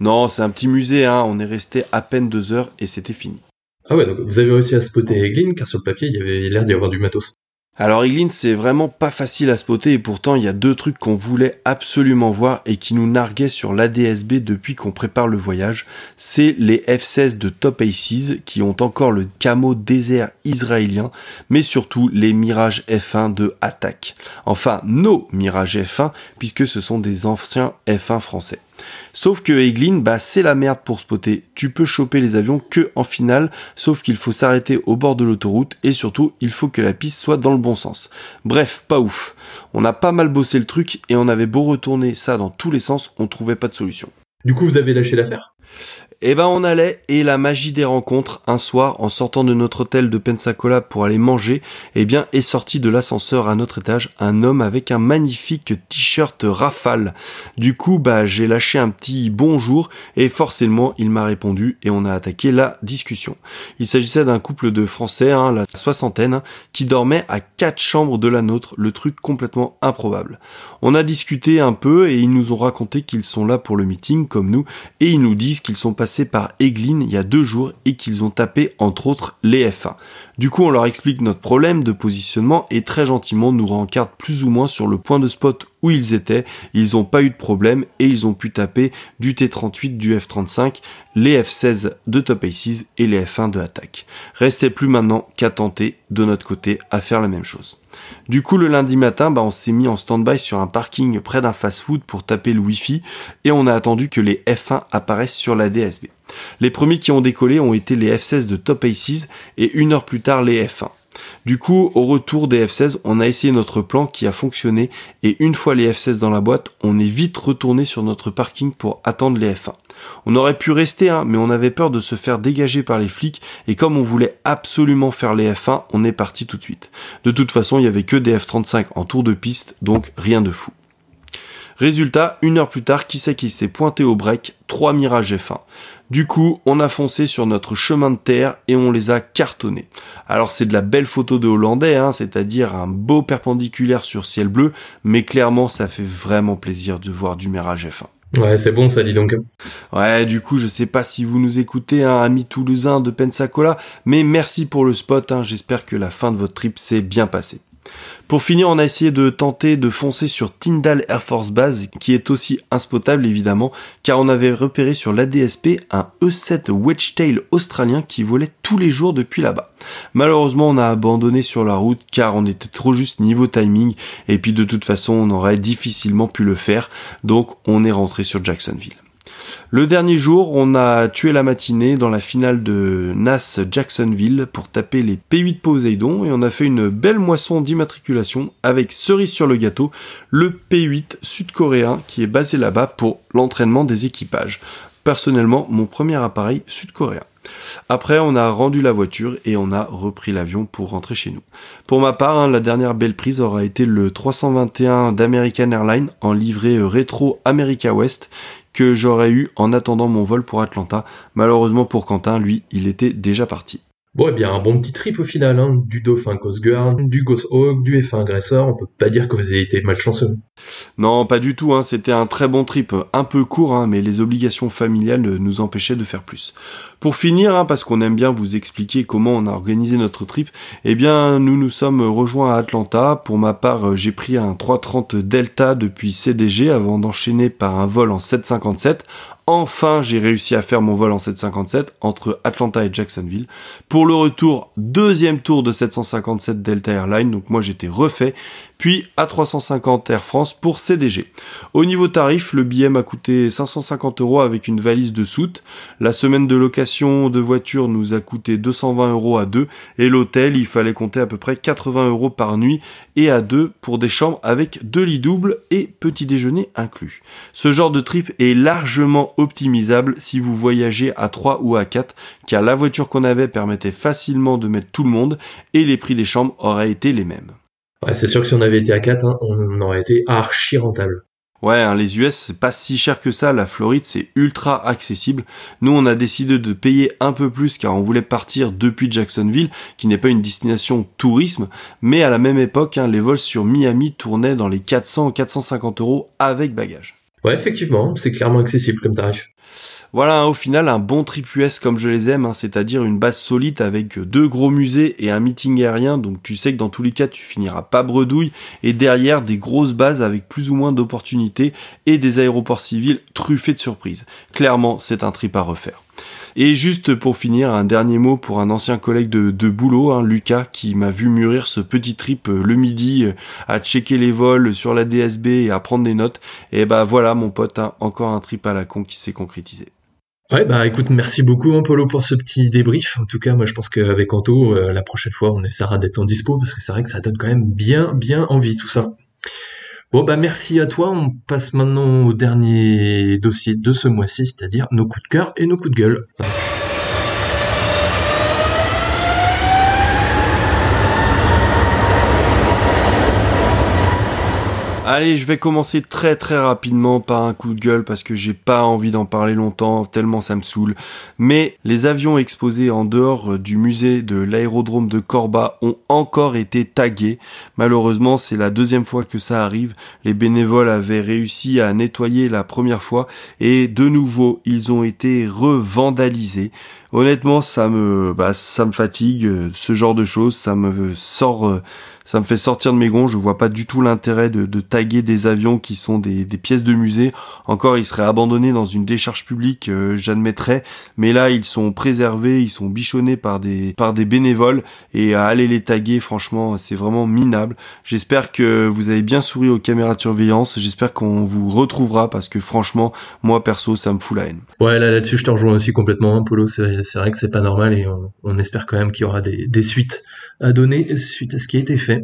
Non, c'est un petit musée, hein. on est resté à peine deux heures et c'était fini. Ah ouais, donc vous avez réussi à spotter Eglin, car sur le papier il y avait l'air d'y avoir du matos. Alors Eglin, c'est vraiment pas facile à spotter et pourtant il y a deux trucs qu'on voulait absolument voir et qui nous narguaient sur l'ADSB depuis qu'on prépare le voyage. C'est les F-16 de Top Aces qui ont encore le camo désert israélien, mais surtout les Mirage F1 de Attaque. Enfin, nos Mirage F1 puisque ce sont des anciens F1 français. Sauf que Eglin, bah c'est la merde pour spotter. Tu peux choper les avions que en finale, sauf qu'il faut s'arrêter au bord de l'autoroute et surtout il faut que la piste soit dans le bon sens. Bref, pas ouf. On a pas mal bossé le truc et on avait beau retourner ça dans tous les sens, on trouvait pas de solution. Du coup, vous avez lâché l'affaire? Eh ben, on allait, et la magie des rencontres, un soir, en sortant de notre hôtel de Pensacola pour aller manger, eh bien, est sorti de l'ascenseur à notre étage un homme avec un magnifique t-shirt rafale. Du coup, bah, j'ai lâché un petit bonjour, et forcément, il m'a répondu, et on a attaqué la discussion. Il s'agissait d'un couple de Français, hein, la soixantaine, qui dormait à quatre chambres de la nôtre, le truc complètement improbable. On a discuté un peu, et ils nous ont raconté qu'ils sont là pour le meeting, comme nous, et ils nous disent qu'ils sont passés par Eglin il y a deux jours et qu'ils ont tapé entre autres les F1. Du coup, on leur explique notre problème de positionnement et très gentiment nous rencardent plus ou moins sur le point de spot où ils étaient. Ils n'ont pas eu de problème et ils ont pu taper du T38, du F35, les F16 de Top Aces et les F1 de attaque. Restait plus maintenant qu'à tenter de notre côté à faire la même chose. Du coup, le lundi matin, bah, on s'est mis en stand-by sur un parking près d'un fast-food pour taper le Wi-Fi et on a attendu que les F1 apparaissent sur la DSB. Les premiers qui ont décollé ont été les F16 de Top Aces et une heure plus tard les F1. Du coup, au retour des F16, on a essayé notre plan qui a fonctionné et une fois les F16 dans la boîte, on est vite retourné sur notre parking pour attendre les F1. On aurait pu rester, hein, mais on avait peur de se faire dégager par les flics, et comme on voulait absolument faire les F1, on est parti tout de suite. De toute façon, il y avait que des F35 en tour de piste, donc rien de fou. Résultat, une heure plus tard, qui c'est qui s'est pointé au break? Trois Mirage F1. Du coup, on a foncé sur notre chemin de terre et on les a cartonnés. Alors c'est de la belle photo de Hollandais, hein, c'est-à-dire un beau perpendiculaire sur ciel bleu, mais clairement ça fait vraiment plaisir de voir du Mirage F1. Ouais, c'est bon ça, dit donc. Ouais, du coup, je sais pas si vous nous écoutez, un hein, ami toulousain de Pensacola, mais merci pour le spot, hein, j'espère que la fin de votre trip s'est bien passée. Pour finir, on a essayé de tenter de foncer sur Tyndall Air Force Base, qui est aussi inspotable évidemment, car on avait repéré sur l'ADSP un E7 Wedgetail australien qui volait tous les jours depuis là-bas. Malheureusement, on a abandonné sur la route car on était trop juste niveau timing, et puis de toute façon, on aurait difficilement pu le faire, donc on est rentré sur Jacksonville. Le dernier jour, on a tué la matinée dans la finale de NAS Jacksonville pour taper les P8 Poseidon et on a fait une belle moisson d'immatriculation avec cerise sur le gâteau, le P8 sud-coréen qui est basé là-bas pour l'entraînement des équipages. Personnellement, mon premier appareil sud-coréen. Après, on a rendu la voiture et on a repris l'avion pour rentrer chez nous. Pour ma part, hein, la dernière belle prise aura été le 321 d'American Airlines en livrée rétro America West que j'aurais eu en attendant mon vol pour Atlanta. Malheureusement pour Quentin, lui, il était déjà parti. Bon, eh bien, un bon petit trip au final, hein. du Dauphin Coast Guard, du Ghost Hawk, du F1 Agresseur, on peut pas dire que vous avez été malchanceux. Non, pas du tout, hein. c'était un très bon trip, un peu court, hein, mais les obligations familiales nous empêchaient de faire plus. Pour finir, hein, parce qu'on aime bien vous expliquer comment on a organisé notre trip, eh bien, nous nous sommes rejoints à Atlanta. Pour ma part, j'ai pris un 330 Delta depuis CDG avant d'enchaîner par un vol en 757 Enfin, j'ai réussi à faire mon vol en 757 entre Atlanta et Jacksonville. Pour le retour, deuxième tour de 757 Delta Airlines, donc moi j'étais refait, puis A350 Air France pour CDG. Au niveau tarif, le billet m'a coûté 550 euros avec une valise de soute. La semaine de location de voiture nous a coûté 220 euros à deux et l'hôtel, il fallait compter à peu près 80 euros par nuit et à deux pour des chambres avec deux lits doubles et petit déjeuner inclus. Ce genre de trip est largement optimisable si vous voyagez à 3 ou à 4 car la voiture qu'on avait permettait facilement de mettre tout le monde et les prix des chambres auraient été les mêmes. Ouais, c'est sûr que si on avait été à 4, hein, on aurait été archi rentable. Ouais, hein, les US, c'est pas si cher que ça. La Floride, c'est ultra accessible. Nous, on a décidé de payer un peu plus car on voulait partir depuis Jacksonville, qui n'est pas une destination tourisme. Mais à la même époque, hein, les vols sur Miami tournaient dans les 400-450 euros avec bagage. Ouais, effectivement, c'est clairement accessible comme tarif. Voilà, hein, au final, un bon trip US comme je les aime, hein, c'est-à-dire une base solide avec deux gros musées et un meeting aérien, donc tu sais que dans tous les cas, tu finiras pas bredouille, et derrière des grosses bases avec plus ou moins d'opportunités et des aéroports civils truffés de surprises. Clairement, c'est un trip à refaire. Et juste pour finir, un dernier mot pour un ancien collègue de, boulot, hein, Lucas, qui m'a vu mûrir ce petit trip euh, le midi euh, à checker les vols sur la DSB et à prendre des notes. Et bah voilà mon pote, encore un trip à la con qui s'est concrétisé. Ouais, bah écoute, merci beaucoup hein, pour ce petit débrief. En tout cas, moi je pense qu'avec Anto, euh, la prochaine fois, on essaiera d'être en dispo parce que c'est vrai que ça donne quand même bien, bien envie tout ça. Bon bah merci à toi. On passe maintenant au dernier dossier de ce mois-ci, c'est-à-dire nos coups de cœur et nos coups de gueule. Allez, je vais commencer très très rapidement par un coup de gueule parce que j'ai pas envie d'en parler longtemps, tellement ça me saoule. Mais les avions exposés en dehors euh, du musée de l'aérodrome de Corba ont encore été tagués. Malheureusement, c'est la deuxième fois que ça arrive. Les bénévoles avaient réussi à nettoyer la première fois et de nouveau, ils ont été revandalisés. Honnêtement, ça me, bah, ça me fatigue, euh, ce genre de choses, ça me sort euh, ça me fait sortir de mes gonds. Je vois pas du tout l'intérêt de, de, taguer des avions qui sont des, des, pièces de musée. Encore, ils seraient abandonnés dans une décharge publique, euh, j'admettrais. Mais là, ils sont préservés, ils sont bichonnés par des par des bénévoles et à aller les taguer, franchement, c'est vraiment minable. J'espère que vous avez bien souri aux caméras de surveillance. J'espère qu'on vous retrouvera parce que franchement, moi perso, ça me fout la haine. Ouais, là là-dessus, je te rejoins aussi complètement, hein, Polo. C'est vrai que c'est pas normal et on, on espère quand même qu'il y aura des, des suites à donner suite à ce qui a été fait.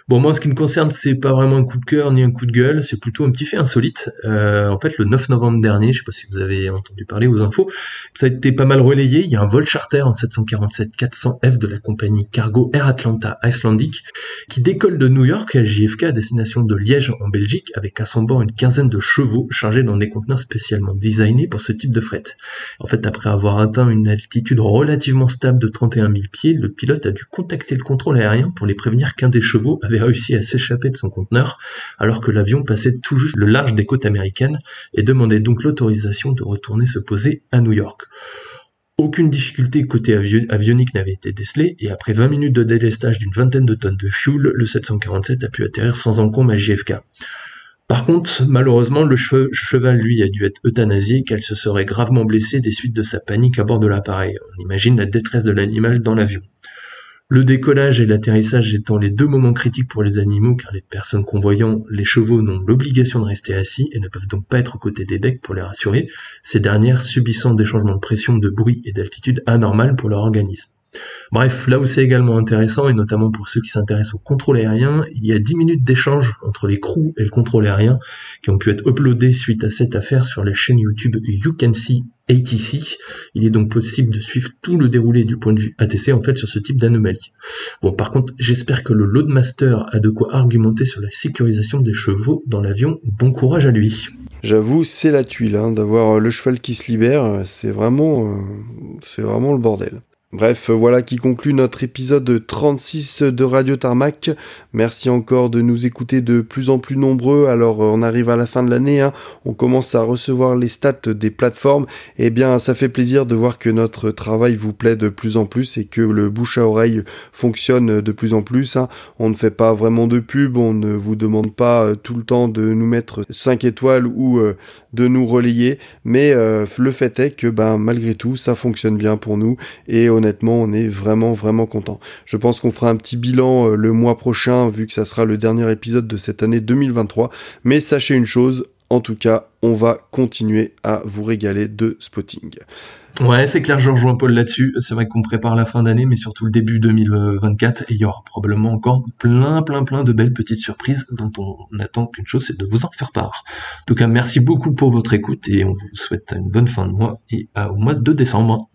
Bon, moi, en ce qui me concerne, c'est pas vraiment un coup de cœur ni un coup de gueule, c'est plutôt un petit fait insolite. Euh, en fait, le 9 novembre dernier, je sais pas si vous avez entendu parler aux infos, ça a été pas mal relayé. Il y a un vol charter en 747-400F de la compagnie Cargo Air Atlanta Icelandic qui décolle de New York à JFK à destination de Liège en Belgique avec à son bord une quinzaine de chevaux chargés dans des conteneurs spécialement designés pour ce type de fret. En fait, après avoir atteint une altitude relativement stable de 31 000 pieds, le pilote a dû contacter le contrôle aérien pour les prévenir qu'un des chevaux réussi à s'échapper de son conteneur alors que l'avion passait tout juste le large des côtes américaines et demandait donc l'autorisation de retourner se poser à New York. Aucune difficulté côté avionique n'avait été décelée et après 20 minutes de délestage d'une vingtaine de tonnes de fuel, le 747 a pu atterrir sans encombre à JFK. Par contre, malheureusement, le cheval, lui, a dû être euthanasié il se serait gravement blessé des suites de sa panique à bord de l'appareil. On imagine la détresse de l'animal dans l'avion. Le décollage et l'atterrissage étant les deux moments critiques pour les animaux car les personnes convoyant les chevaux n'ont l'obligation de rester assis et ne peuvent donc pas être aux côtés des becs pour les rassurer, ces dernières subissant des changements de pression, de bruit et d'altitude anormales pour leur organisme. Bref, là où c'est également intéressant, et notamment pour ceux qui s'intéressent au contrôle aérien, il y a 10 minutes d'échange entre les crews et le contrôle aérien qui ont pu être uploadés suite à cette affaire sur la chaîne YouTube You Can See ATC. Il est donc possible de suivre tout le déroulé du point de vue ATC en fait sur ce type d'anomalie. Bon, par contre, j'espère que le Loadmaster a de quoi argumenter sur la sécurisation des chevaux dans l'avion. Bon courage à lui. J'avoue, c'est la tuile hein, d'avoir le cheval qui se libère. C'est vraiment, euh, c'est vraiment le bordel. Bref, voilà qui conclut notre épisode 36 de Radio Tarmac. Merci encore de nous écouter de plus en plus nombreux. Alors, on arrive à la fin de l'année, hein. on commence à recevoir les stats des plateformes. Eh bien, ça fait plaisir de voir que notre travail vous plaît de plus en plus et que le bouche à oreille fonctionne de plus en plus. Hein. On ne fait pas vraiment de pub, on ne vous demande pas euh, tout le temps de nous mettre 5 étoiles ou euh, de nous relayer, mais euh, le fait est que ben malgré tout, ça fonctionne bien pour nous et honnêtement, on est vraiment vraiment content. Je pense qu'on fera un petit bilan euh, le mois prochain vu que ça sera le dernier épisode de cette année 2023, mais sachez une chose, en tout cas, on va continuer à vous régaler de spotting. Ouais, c'est clair, je rejoins Paul là-dessus. C'est vrai qu'on prépare la fin d'année, mais surtout le début 2024, et il y aura probablement encore plein, plein, plein de belles petites surprises dont on n'attend qu'une chose, c'est de vous en faire part. En tout cas, merci beaucoup pour votre écoute, et on vous souhaite une bonne fin de mois, et au mois de décembre.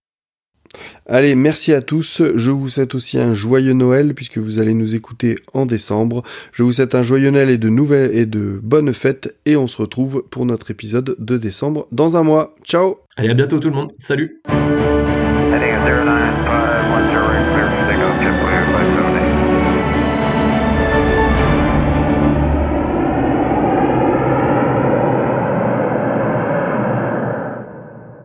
Allez, merci à tous. Je vous souhaite aussi un joyeux Noël puisque vous allez nous écouter en décembre. Je vous souhaite un joyeux Noël et de nouvelles et de bonnes fêtes et on se retrouve pour notre épisode de décembre dans un mois. Ciao Allez, à bientôt tout le monde. Salut.